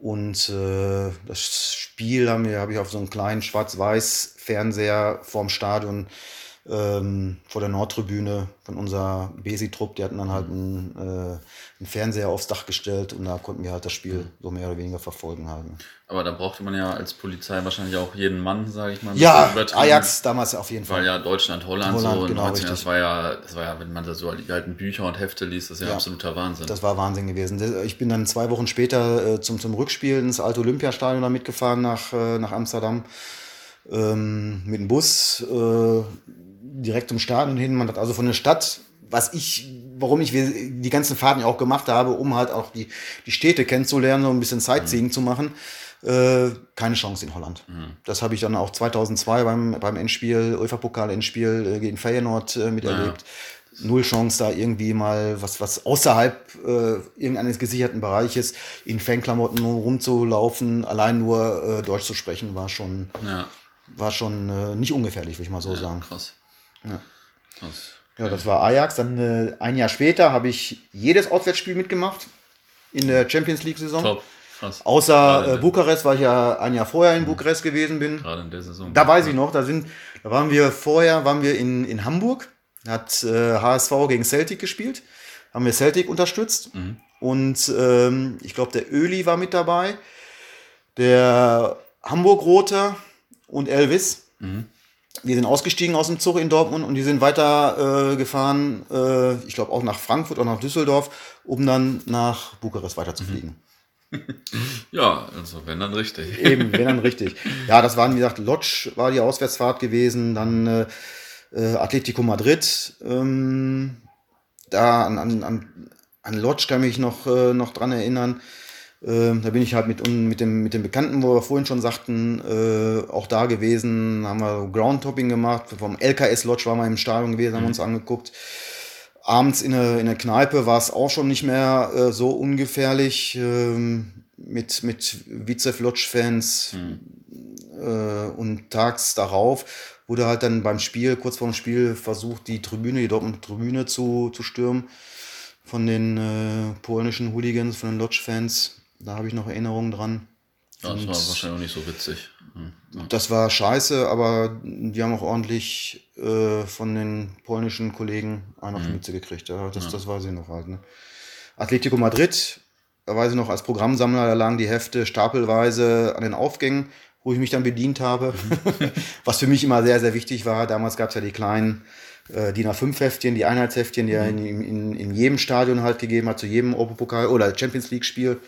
Und äh, das Spiel habe ich auf so einem kleinen schwarz-weiß Fernseher vorm Stadion ähm, vor der Nordtribüne von unserer Besi-Trupp. Die hatten dann halt einen, äh, einen, Fernseher aufs Dach gestellt und da konnten wir halt das Spiel so mehr oder weniger verfolgen halt. Aber da brauchte man ja als Polizei wahrscheinlich auch jeden Mann, sage ich mal. Ja, Ajax damals auf jeden Fall. Weil ja Deutschland, Holland, Holland so genau, 19, das war ja, das war ja, wenn man da so die alten Bücher und Hefte liest, das ist ja, ja absoluter Wahnsinn. Das war Wahnsinn gewesen. Ich bin dann zwei Wochen später äh, zum, zum Rückspiel ins alte Olympiastadion da mitgefahren nach, äh, nach Amsterdam ähm, mit dem Bus. Äh, direkt zum Stadion hin. Man hat also von der Stadt, was ich, warum ich die ganzen Fahrten ja auch gemacht habe, um halt auch die, die Städte kennenzulernen, so ein bisschen Sightseeing mhm. zu machen, äh, keine Chance in Holland. Mhm. Das habe ich dann auch 2002 beim, beim Endspiel, UEFA-Pokal-Endspiel äh, gegen Feyenoord äh, miterlebt. Ja. Null Chance, da irgendwie mal was, was außerhalb äh, irgendeines gesicherten Bereiches in Fanklamotten rumzulaufen, allein nur äh, Deutsch zu sprechen, war schon, ja. war schon äh, nicht ungefährlich, würde ich mal so ja, sagen. Krass. Ja. Das, ja, das war Ajax. Dann äh, ein Jahr später habe ich jedes Auswärtsspiel mitgemacht in der Champions League-Saison. Top. Krass. Außer äh, Bukarest, weil ich ja ein Jahr vorher in mhm. Bukarest gewesen bin. Gerade in der Saison. Da weiß ich noch, da sind, da waren wir vorher, waren wir in, in Hamburg, hat äh, HSV gegen Celtic gespielt, haben wir Celtic unterstützt mhm. und ähm, ich glaube der Öli war mit dabei, der Hamburg-Rote und Elvis. Mhm wir sind ausgestiegen aus dem Zug in Dortmund und die sind weiter äh, gefahren, äh, ich glaube auch nach Frankfurt oder nach Düsseldorf, um dann nach Bukarest weiterzufliegen. Ja, also wenn dann richtig. Eben, wenn dann richtig. Ja, das waren, wie gesagt, Lodge war die Auswärtsfahrt gewesen, dann äh, äh Atletico Madrid. Ähm, da an, an, an Lodge kann ich mich noch, äh, noch dran erinnern. Ähm, da bin ich halt mit, mit, dem, mit dem Bekannten, wo wir vorhin schon sagten, äh, auch da gewesen, haben wir Groundtopping gemacht. Vom LKS Lodge waren wir im Stadion gewesen, haben mhm. uns angeguckt. Abends in der, in der Kneipe war es auch schon nicht mehr äh, so ungefährlich ähm, mit, mit Vizev Lodge-Fans. Mhm. Äh, und tags darauf wurde halt dann beim Spiel, kurz vor dem Spiel, versucht, die Tribüne, die Dortmund Tribüne zu, zu stürmen von den äh, polnischen Hooligans, von den Lodge-Fans. Da habe ich noch Erinnerungen dran. Ja, das war wahrscheinlich auch nicht so witzig. Ja. Das war scheiße, aber die haben auch ordentlich äh, von den polnischen Kollegen einen auf die mhm. Mütze gekriegt. Ja, das, ja. das weiß ich noch halt. Ne? Atletico Madrid, da weiß ich noch, als Programmsammler, da lagen die Hefte stapelweise an den Aufgängen, wo ich mich dann bedient habe. Mhm. Was für mich immer sehr, sehr wichtig war. Damals gab es ja die kleinen äh, DIN A5-Heftchen, die Einheitsheftchen, die mhm. er in, in, in jedem Stadion halt gegeben hat, zu jedem Europapokal oder Champions League-Spiel.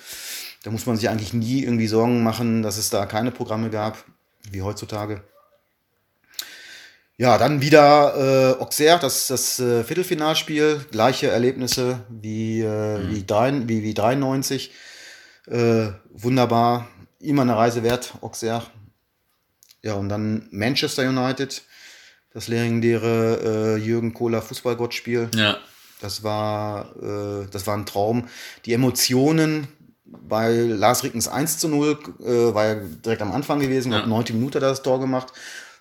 Da muss man sich eigentlich nie irgendwie Sorgen machen, dass es da keine Programme gab, wie heutzutage. Ja, dann wieder äh, Auxerre, das das äh, Viertelfinalspiel, gleiche Erlebnisse wie, äh, mhm. wie, drei, wie, wie 93. Äh, wunderbar, immer eine Reise wert, Auxerre. Ja, und dann Manchester United, das legendäre äh, Jürgen Kohler Fußballgottspiel. Ja. Das war, äh, das war ein Traum. Die Emotionen, bei Lars Rickens 1 zu 0 äh, war ja direkt am Anfang gewesen, ja. 90 Minuten hat er das Tor gemacht.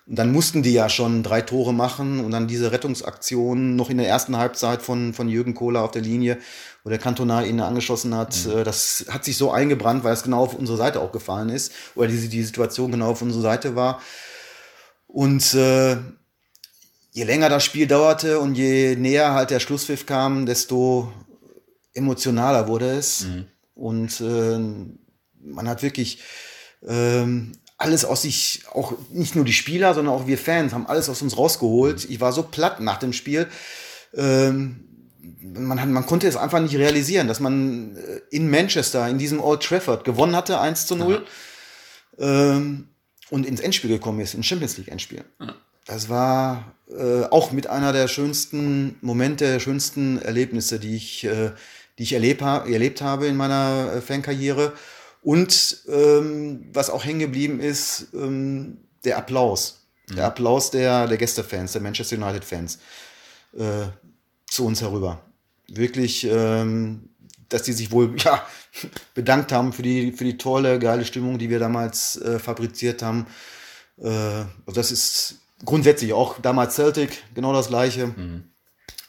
Und dann mussten die ja schon drei Tore machen und dann diese Rettungsaktion noch in der ersten Halbzeit von, von Jürgen Kohler auf der Linie, wo der Kantonar ihn angeschossen hat. Mhm. Äh, das hat sich so eingebrannt, weil es genau auf unsere Seite auch gefallen ist oder diese, die Situation genau auf unserer Seite war. Und äh, je länger das Spiel dauerte und je näher halt der Schlusspfiff kam, desto emotionaler wurde es. Mhm. Und äh, man hat wirklich ähm, alles aus sich, auch nicht nur die Spieler, sondern auch wir Fans haben alles aus uns rausgeholt. Ich war so platt nach dem Spiel. Ähm, man, hat, man konnte es einfach nicht realisieren, dass man äh, in Manchester, in diesem Old Trafford, gewonnen hatte, 1 zu 0. Ähm, und ins Endspiel gekommen ist, ins Champions League Endspiel. Ja. Das war äh, auch mit einer der schönsten Momente, schönsten Erlebnisse, die ich äh, die ich erleb, erlebt habe in meiner äh, Fankarriere. Und ähm, was auch hängen geblieben ist, ähm, der Applaus. Mhm. Der Applaus der, der Gästefans, der Manchester United-Fans äh, zu uns herüber. Wirklich, ähm, dass die sich wohl ja, bedankt haben für die, für die tolle, geile Stimmung, die wir damals äh, fabriziert haben. Äh, also das ist grundsätzlich auch damals Celtic genau das Gleiche. Mhm.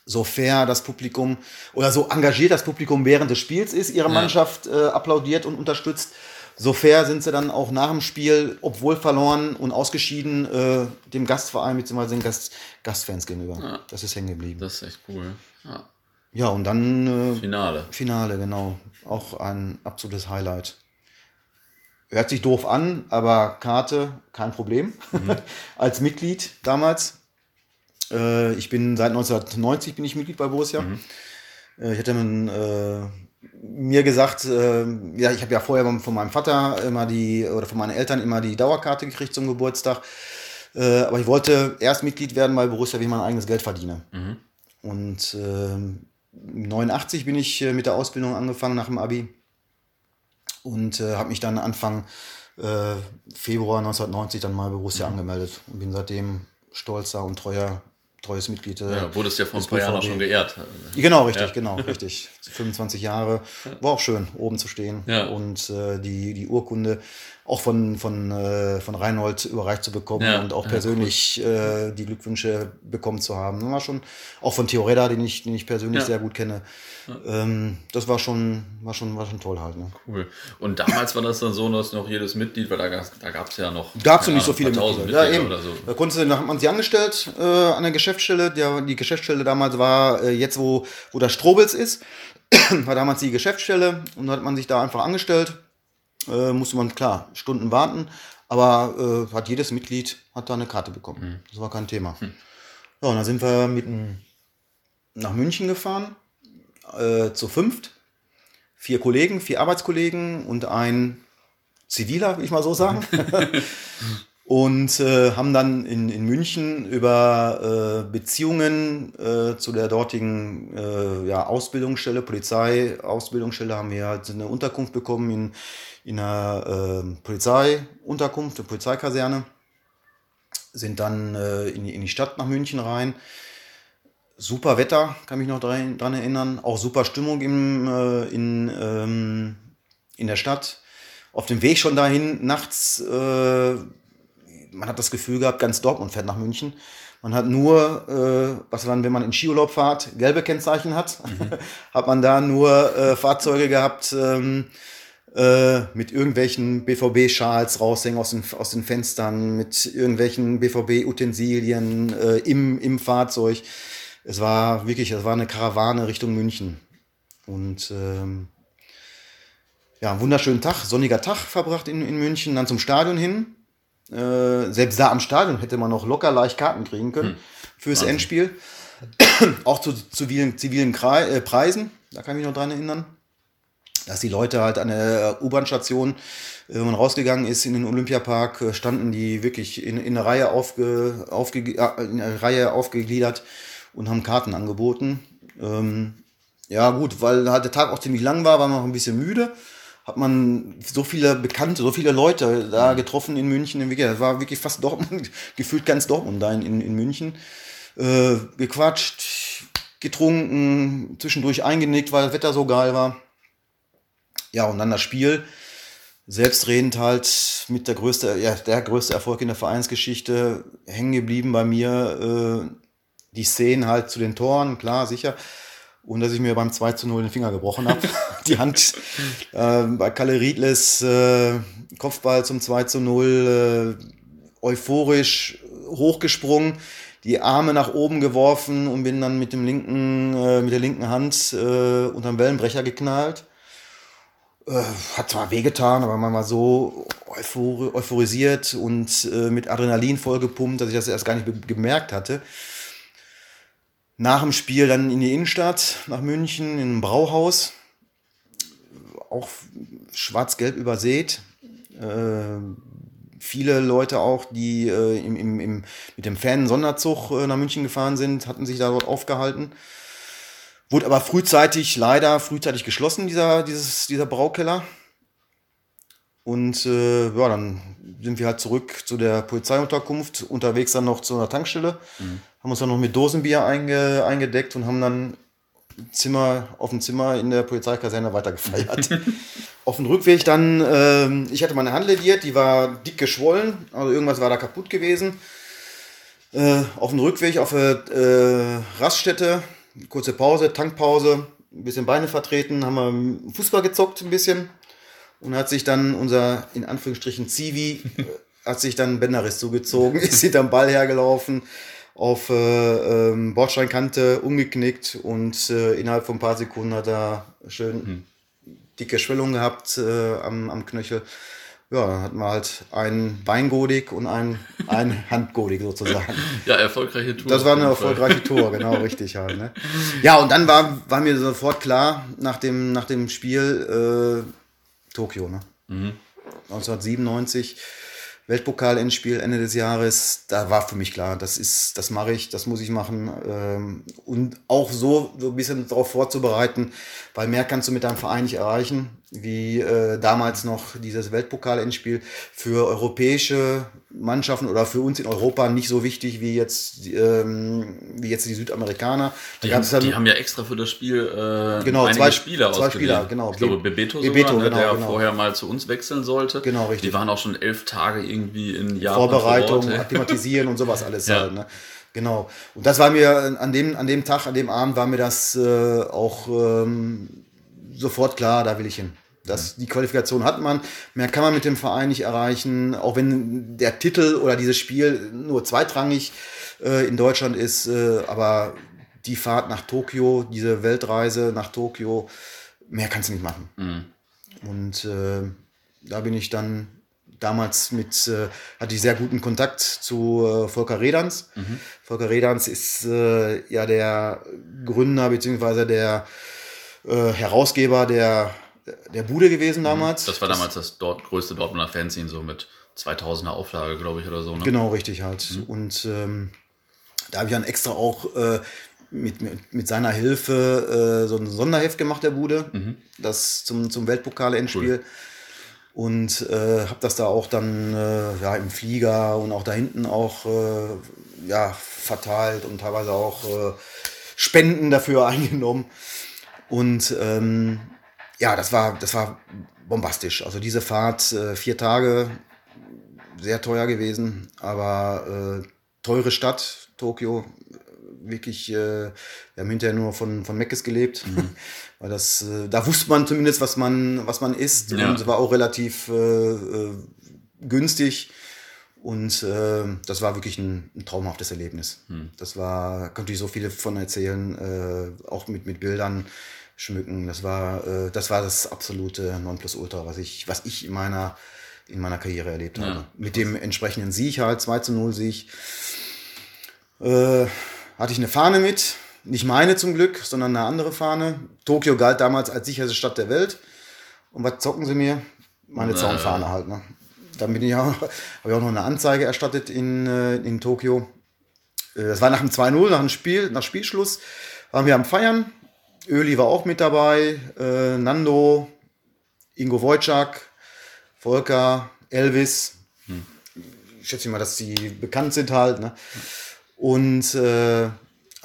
So fair das Publikum oder so engagiert das Publikum während des Spiels ist, ihre ja. Mannschaft äh, applaudiert und unterstützt. So fair sind sie dann auch nach dem Spiel, obwohl verloren und ausgeschieden, äh, dem Gastverein bzw. den Gast, Gastfans gegenüber. Ja. Das ist hängen geblieben. Das ist echt cool. Ja, ja und dann äh, Finale. Finale, genau. Auch ein absolutes Highlight. Hört sich doof an, aber Karte, kein Problem. Mhm. Als Mitglied damals. Äh, ich bin seit 1990 bin ich Mitglied bei Borussia. Mhm. Äh, ich hatte einen, äh, mir gesagt, äh, ja, ich habe ja vorher von meinem Vater immer die, oder von meinen Eltern immer die Dauerkarte gekriegt zum Geburtstag. Aber ich wollte erst Mitglied werden bei Borussia, wie ich mein eigenes Geld verdiene. Mhm. Und äh, 89 bin ich äh, mit der Ausbildung angefangen nach dem Abi und äh, habe mich dann Anfang Februar 1990 dann mal bei Borussia mhm. angemeldet und bin seitdem stolzer und treuer treues Mitglied. Äh, ja, wurde es ja vor ein paar Jahren auch schon geehrt. Genau, richtig, ja. genau, richtig. 25 Jahre. War auch schön, oben zu stehen ja. und äh, die, die Urkunde auch von, von, äh, von Reinhold überreicht zu bekommen ja. und auch persönlich cool. äh, die Glückwünsche bekommen zu haben. Das war schon, auch von Theoreda, den ich, den ich persönlich sehr gut kenne. Ähm, das war schon, war schon, war schon toll halt. Ne? Cool. Und damals war das dann so, dass noch jedes Mitglied, weil da, da gab es ja noch. Gab es nicht so viele Mitglieder. Mitglieder. Ja, eben. So. Da, konnte, da hat man sie angestellt äh, an der Geschäftsstelle. Der, die Geschäftsstelle damals war äh, jetzt, wo, wo der Strobels ist, war damals die Geschäftsstelle und da hat man sich da einfach angestellt äh, musste man klar Stunden warten, aber äh, hat jedes Mitglied hat da eine Karte bekommen. Mhm. Das war kein Thema. Mhm. Ja, und dann sind wir mit nach München gefahren, äh, zu fünft. Vier Kollegen, vier Arbeitskollegen und ein Ziviler, will ich mal so sagen. und äh, haben dann in, in München über äh, Beziehungen äh, zu der dortigen äh, ja, Ausbildungsstelle, Polizeiausbildungsstelle, haben wir halt eine Unterkunft bekommen in, in einer äh, Polizeiunterkunft, eine Polizeikaserne, sind dann äh, in, die, in die Stadt nach München rein. Super Wetter, kann mich noch dran erinnern. Auch super Stimmung im, äh, in, ähm, in der Stadt. Auf dem Weg schon dahin, nachts äh, man hat das Gefühl gehabt, ganz Dortmund fährt nach München. Man hat nur, äh, was man, wenn man in Skiurlaub fährt, gelbe Kennzeichen hat, mhm. hat man da nur äh, Fahrzeuge gehabt ähm, äh, mit irgendwelchen BVB-Schals raushängen aus den, aus den Fenstern, mit irgendwelchen BVB-Utensilien äh, im, im Fahrzeug. Es war wirklich, es war eine Karawane Richtung München. Und ähm, ja, einen wunderschönen Tag, sonniger Tag verbracht in, in München, dann zum Stadion hin. Äh, selbst da am Stadion hätte man noch locker leicht Karten kriegen können hm. fürs Wahnsinn. Endspiel. auch zu zivilen, zivilen Kre äh, Preisen, da kann ich mich noch dran erinnern. Dass die Leute halt an der U-Bahn-Station, äh, wenn man rausgegangen ist in den Olympiapark, äh, standen die wirklich in, in, eine Reihe aufge, aufge, in eine Reihe aufgegliedert und haben Karten angeboten. Ähm, ja, gut, weil halt der Tag auch ziemlich lang war, war man auch ein bisschen müde hat man so viele Bekannte, so viele Leute da getroffen in München. Das war wirklich fast Dortmund, gefühlt ganz Dortmund da in, in München. Äh, gequatscht, getrunken, zwischendurch eingenickt, weil das Wetter so geil war. Ja, und dann das Spiel. Selbstredend halt mit der größte, ja, der größte Erfolg in der Vereinsgeschichte hängen geblieben bei mir. Äh, die Szenen halt zu den Toren, klar, sicher und dass ich mir beim 2 zu 0 den Finger gebrochen habe. die Hand äh, bei Kalle Riedles äh, Kopfball zum 2 zu 0, äh, euphorisch hochgesprungen, die Arme nach oben geworfen und bin dann mit dem linken, äh, mit der linken Hand äh, unterm Wellenbrecher geknallt. Äh, hat zwar wehgetan, aber man war so euphor euphorisiert und äh, mit Adrenalin vollgepumpt, dass ich das erst gar nicht gemerkt hatte nach dem Spiel dann in die Innenstadt, nach München, in ein Brauhaus. Auch schwarz-gelb übersät. Äh, viele Leute auch, die äh, im, im, im, mit dem Fan-Sonderzug äh, nach München gefahren sind, hatten sich da dort aufgehalten. Wurde aber frühzeitig, leider frühzeitig geschlossen, dieser, dieses, dieser Braukeller. Und äh, ja, dann sind wir halt zurück zu der Polizeiunterkunft, unterwegs dann noch zu einer Tankstelle, mhm. haben uns dann noch mit Dosenbier einge, eingedeckt und haben dann Zimmer, auf dem Zimmer in der Polizeikaserne weitergefeiert. auf dem Rückweg dann, äh, ich hatte meine Hand lediert, die war dick geschwollen, also irgendwas war da kaputt gewesen. Äh, auf dem Rückweg auf der äh, Raststätte, kurze Pause, Tankpause, ein bisschen Beine vertreten, haben wir Fußball gezockt ein bisschen. Und hat sich dann unser, in Anführungsstrichen, Zivi, äh, hat sich dann Bänderriss zugezogen, ist hinterm Ball hergelaufen, auf äh, ähm, Bordsteinkante umgeknickt und äh, innerhalb von ein paar Sekunden hat er schön hm. dicke Schwellung gehabt äh, am, am Knöchel. Ja, dann hatten wir halt ein Beingodik und ein, ein Handgodik sozusagen. Ja, erfolgreiche Tour. Das war eine erfolgreiche Tour, genau, richtig halt. Ne? Ja, und dann war, war mir sofort klar, nach dem, nach dem Spiel äh, Tokio, ne? Mhm. 1997 Weltpokal-Endspiel Ende des Jahres, da war für mich klar, das ist, das mache ich, das muss ich machen. Ähm, und auch so, so ein bisschen darauf vorzubereiten, weil mehr kannst du mit deinem Verein nicht erreichen, wie äh, damals noch dieses Weltpokal-Endspiel für europäische Mannschaften oder für uns in Europa nicht so wichtig wie jetzt, ähm, wie jetzt die Südamerikaner. Die, haben, dann, die haben ja extra für das Spiel äh, genau, zwei Spieler zwei Spieler, genau. Ich glaube, Bebeto, Bebeto sogar, ne, genau, der genau. vorher mal zu uns wechseln sollte. Genau, richtig. Die waren auch schon elf Tage irgendwie in Japan Vorbereitung, vor Ort, akklimatisieren und sowas alles Ja. halt. Ne? Genau. Und das war mir an dem, an dem Tag, an dem Abend war mir das äh, auch ähm, sofort klar, da will ich hin. Das, die Qualifikation hat man, mehr kann man mit dem Verein nicht erreichen, auch wenn der Titel oder dieses Spiel nur zweitrangig äh, in Deutschland ist, äh, aber die Fahrt nach Tokio, diese Weltreise nach Tokio, mehr kannst du nicht machen. Und äh, da bin ich dann damals mit, äh, hatte ich sehr guten Kontakt zu äh, Volker Redans. Volker Redans ist äh, ja der Gründer beziehungsweise der äh, Herausgeber der, der Bude gewesen damals. Das war damals das dort größte Dortmunder Fanzine, so mit 2000er Auflage, glaube ich, oder so. Ne? Genau, richtig halt. Und ähm, da habe ich dann extra auch äh, mit, mit, mit seiner Hilfe äh, so ein Sonderheft gemacht, der Bude, das zum, zum Weltpokal-Endspiel. Und äh, habe das da auch dann äh, ja, im Flieger und auch da hinten auch äh, ja, verteilt und teilweise auch Spenden dafür eingenommen. Und ähm, ja, das war, das war bombastisch. Also diese Fahrt, äh, vier Tage, sehr teuer gewesen, aber äh, teure Stadt, Tokio, wirklich, äh, wir haben hinterher nur von, von Meckes gelebt, weil das, äh, da wusste man zumindest, was man, was man isst Ja. und es war auch relativ äh, äh, günstig und äh, das war wirklich ein, ein traumhaftes Erlebnis. Das war, könnte ich so viele von erzählen, äh, auch mit, mit Bildern schmücken. Das war, äh, das war das absolute Nonplusultra, was ich, was ich in meiner, in meiner Karriere erlebt habe. Mit dem entsprechenden Sieg halt, 2 zu 0 Sieg äh, hatte ich eine Fahne mit. Nicht meine zum Glück, sondern eine andere Fahne. Tokio galt damals als sicherste Stadt der Welt. Und was zocken sie mir? Meine Zaunfahne halt. Ne? Dann bin ich auch, habe ich auch noch eine Anzeige erstattet in, äh, in Tokio. Äh, Das war nach dem 2-0, nach dem Spiel, nach Spielschluss, waren wir am Feiern. Öli war auch mit dabei, äh, Nando, Ingo Wojcik, Volker, Elvis. Ich schätze mal, dass die bekannt sind halt. Ne? Und äh,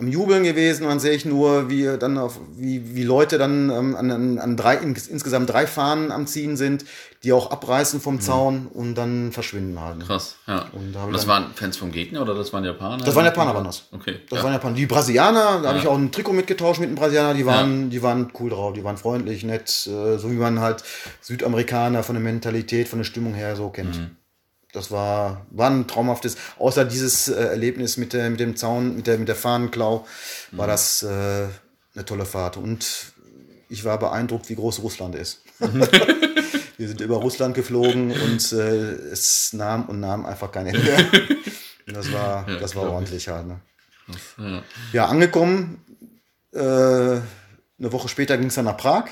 am Jubeln gewesen, und dann sehe ich nur, wie dann auf, wie, wie Leute dann ähm, an, an, drei, ins, insgesamt drei Fahnen am Ziehen sind, die auch abreißen vom Zaun und dann verschwinden halt. Ne? Krass, ja. Und da Und das waren Fans vom Gegner oder das waren Japaner? Das waren Japaner, waren das. Okay. Das ja. waren Japaner. Die Brasilianer, da habe ich auch ein Trikot mitgetauscht mit den Brasilianern, die waren, die waren cool drauf, die waren freundlich, nett, äh, so wie man halt Südamerikaner von der Mentalität, von der Stimmung her so kennt. Mhm. Das war, war ein traumhaftes, außer dieses äh, Erlebnis mit, der, mit dem Zaun, mit der, mit der Fahnenklau, Mhm. war das äh, eine tolle Fahrt. Und ich war beeindruckt, wie groß Russland ist. Mhm. Wir sind über Russland geflogen und äh, es nahm und nahm einfach kein Ende. Und das war, Ja, das war ordentlich halt. Ne? Ja. Ja, angekommen. Äh, eine Woche später ging es dann nach Prag.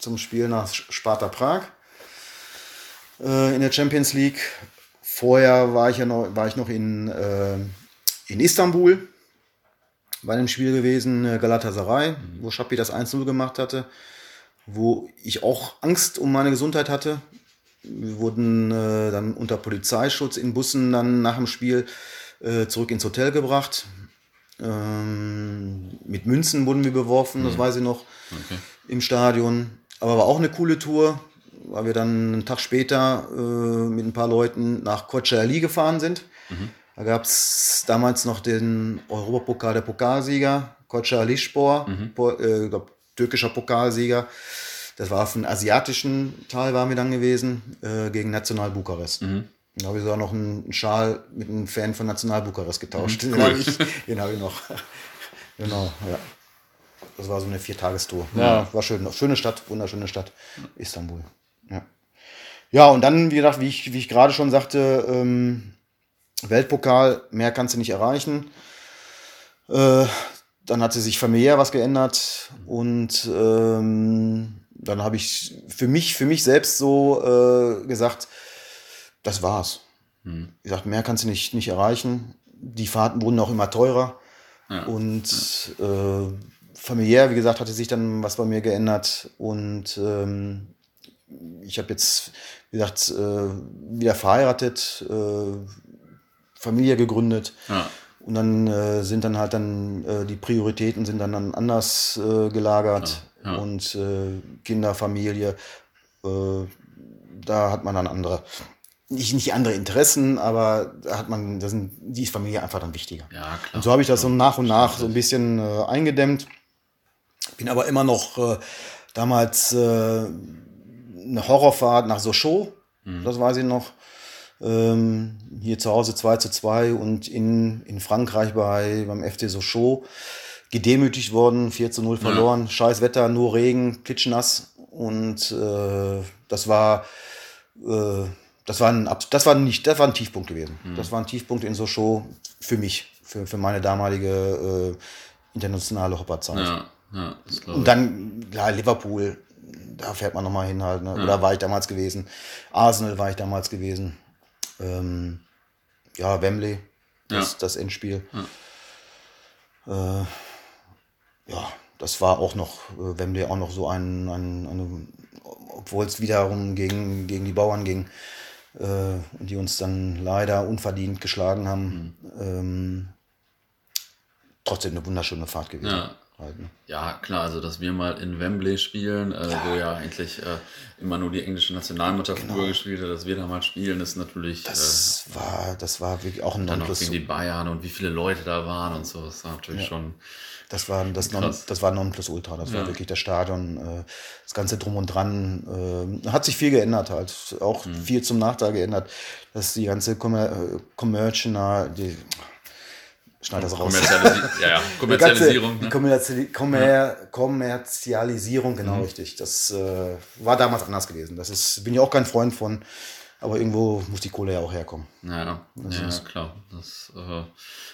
Zum Spiel nach Sparta Prag. Äh, in der Champions League. Vorher war ich ja noch, war ich noch in, äh, in Istanbul bei einem Spiel gewesen, äh, Galatasaray, wo Schappi das 1-0 gemacht hatte. Wo ich auch Angst um meine Gesundheit hatte. Wir wurden äh, dann unter Polizeischutz in Bussen dann nach dem Spiel äh, zurück ins Hotel gebracht. Ähm, mit Münzen wurden wir beworfen, das weiß ich noch, Okay. im Stadion. Aber war auch eine coole Tour, weil wir dann einen Tag später äh, mit ein paar Leuten nach Kocaeli gefahren sind. Da gab es damals noch den Europapokal der Pokalsieger, Kocaeli Spor, Po- äh, glaub, türkischer Pokalsieger. Das war auf dem asiatischen Teil waren wir dann gewesen, äh, gegen National Bukarest. Da habe ich sogar noch einen Schal mit einem Fan von National Bukarest getauscht. Den habe ich, den habe ich noch. genau, ja. Das war so eine Viertagestour. Ja, war schön. Schöne Stadt, wunderschöne Stadt, Istanbul. Ja. Ja, und dann, wie gesagt, wie ich, wie ich gerade schon sagte, ähm, Weltpokal, mehr kannst du nicht erreichen. Äh, dann hat sie sich familiär was geändert und ähm, dann habe ich für mich, für mich selbst so äh, gesagt, das war's. Wie gesagt, mehr kannst du nicht, nicht erreichen. Die Fahrten wurden auch immer teurer. Und äh, familiär, wie gesagt, hatte sich dann was bei mir geändert. Und ähm, ich habe jetzt, wie gesagt, äh, wieder verheiratet, äh, Familie gegründet. Ja. Und dann äh, sind dann halt dann die Prioritäten sind dann, dann anders gelagert Ja, ja. und Kinder, Familie, da hat man dann andere, nicht, nicht andere Interessen, aber da hat man, da sind, die ist Familie einfach dann wichtiger. Ja, klar. Und so habe ich das so nach und nach so ein bisschen äh, eingedämmt. Bin aber immer noch äh, damals äh, eine Horrorfahrt nach Sochaux, das weiß ich noch. Ähm, hier zu Hause 2 zu 2 und in, in Frankreich bei, beim FC Sochaux. Gedemütigt worden, 4 zu 0 verloren, scheiß Wetter, nur Regen, klitschnass. Und äh, das war äh, das war ein, das war nicht, das war ein Tiefpunkt gewesen. Das war ein Tiefpunkt in Sochaux für mich, für, für meine damalige äh, internationale Hopperzeit. Ja, ja, Und dann, ja, Liverpool, da fährt man nochmal hin halt. Ne? Oder war ich damals gewesen. Arsenal war ich damals gewesen. Ähm, ja, Wembley, das, Ja. das Endspiel. Äh, ja, das war auch noch, äh, Wembley auch noch so ein, ein eine, obwohl es wiederum gegen, gegen die Bauern ging äh, und die uns dann leider unverdient geschlagen haben. Ähm, trotzdem eine wunderschöne Fahrt gewesen. Ja. Halt, ne? Ja, klar, also dass wir mal in Wembley spielen, äh, wo ja eigentlich äh, immer nur die englische Nationalmannschaft früher gespielt hat, dass wir da mal spielen, ist natürlich äh, Genau. Das war, das war wirklich auch ein dann noch Nonplus. gegen die Bayern und wie viele Leute da waren und so. Das war natürlich schon. Das war das, non, das war Nonplusultra. Das war Ja. wirklich das Stadion, äh, das ganze drum und dran. Äh, hat sich viel geändert halt, auch Mhm. viel zum Nachteil geändert, dass die ganze äh, Commercial, die schneid das raus. Kommerzialisi ja, ja, Die Kommerzialisierung. ganze, die Ne? Kommerziali Kommer Kommerzialisierung, genau richtig. Das äh, war damals anders gewesen. Das ist, bin ich auch kein Freund von, aber irgendwo muss die Kohle ja auch herkommen. Ja, ja, klar. Das äh,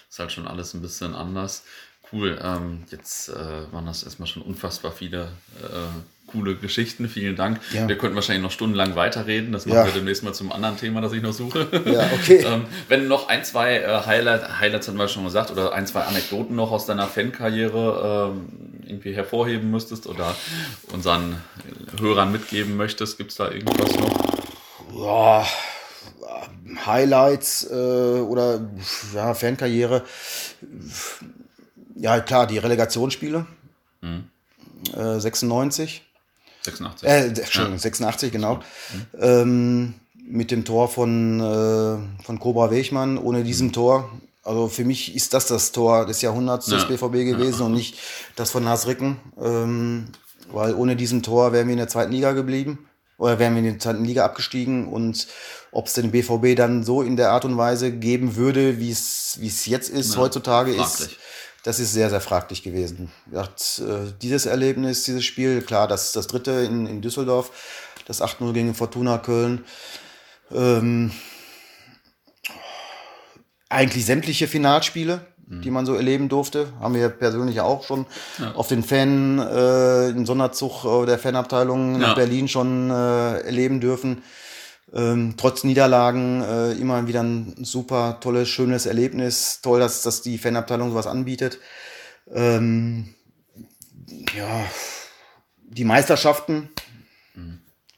ist halt schon alles ein bisschen anders. Cool. Ähm, jetzt äh, waren das erstmal schon unfassbar viele äh, coole Geschichten. Vielen Dank. Ja. Wir könnten wahrscheinlich noch stundenlang weiterreden. Das machen Ja. wir demnächst mal zum anderen Thema, das ich noch suche. Ja, okay. ähm, wenn noch ein, zwei äh, Highlight, Highlights hatten wir schon gesagt, oder ein, zwei Anekdoten noch aus deiner Fankarriere ähm, irgendwie hervorheben müsstest oder unseren Hörern mitgeben möchtest, gibt es da irgendwas noch? Ja, Highlights äh, oder ja, Fankarriere. Ja, klar, die Relegationsspiele. Äh, 96. 86. Äh, Entschuldigung, 86, genau. Ähm, mit dem Tor von, äh, von Cobra Wechmann. Ohne diesem Tor, also für mich ist das das Tor des Jahrhunderts des Ja. BVB gewesen und nicht das von Nasricken. Ähm, weil ohne diesem Tor wären wir in der zweiten Liga geblieben. Oder wären wir in der zweiten Liga abgestiegen und ob es den BVB dann so in der Art und Weise geben würde, wie es wie es jetzt ist, heutzutage ist, fraglich. Das ist sehr, sehr fraglich gewesen. Gesagt, äh, dieses Erlebnis, dieses Spiel, klar, das, das dritte in, in Düsseldorf, das 8-0 gegen Fortuna Köln. Ähm, eigentlich sämtliche Finalspiele, die man so erleben durfte, haben wir persönlich auch schon auf den Fan, äh, im Sonderzug äh, der Fanabteilung nach Ja. Berlin schon äh, erleben dürfen. Ähm, trotz Niederlagen äh, immer wieder ein super tolles, schönes Erlebnis. Toll, dass, dass die Fanabteilung sowas anbietet. Ähm, ja, die Meisterschaften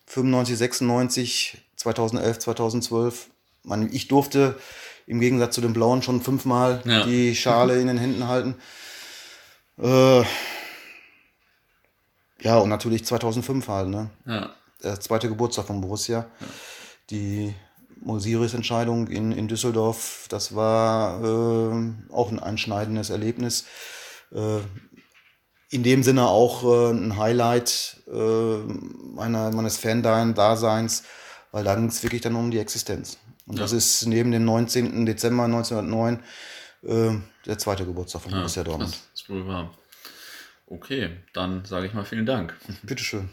95, 96, 2011, 2012. Man, ich durfte im Gegensatz zu den Blauen schon fünfmal Ja. die Schale in den Händen halten. Äh, ja, und natürlich 2005 halt, ne? Ja. Der zweite Geburtstag von Borussia. Ja. Die Mosiris-Entscheidung in, in Düsseldorf, das war äh, auch ein einschneidendes Erlebnis. Äh, in dem Sinne auch äh, ein Highlight äh, meiner, meines Fan-Daseins, weil da ging es wirklich dann um die Existenz. Und ja. das ist neben dem 19. Dezember 1909 äh, der zweite Geburtstag von ja, Borussia Dortmund. Das ist wohl wahr. Okay, dann sage ich mal vielen Dank. Bitteschön.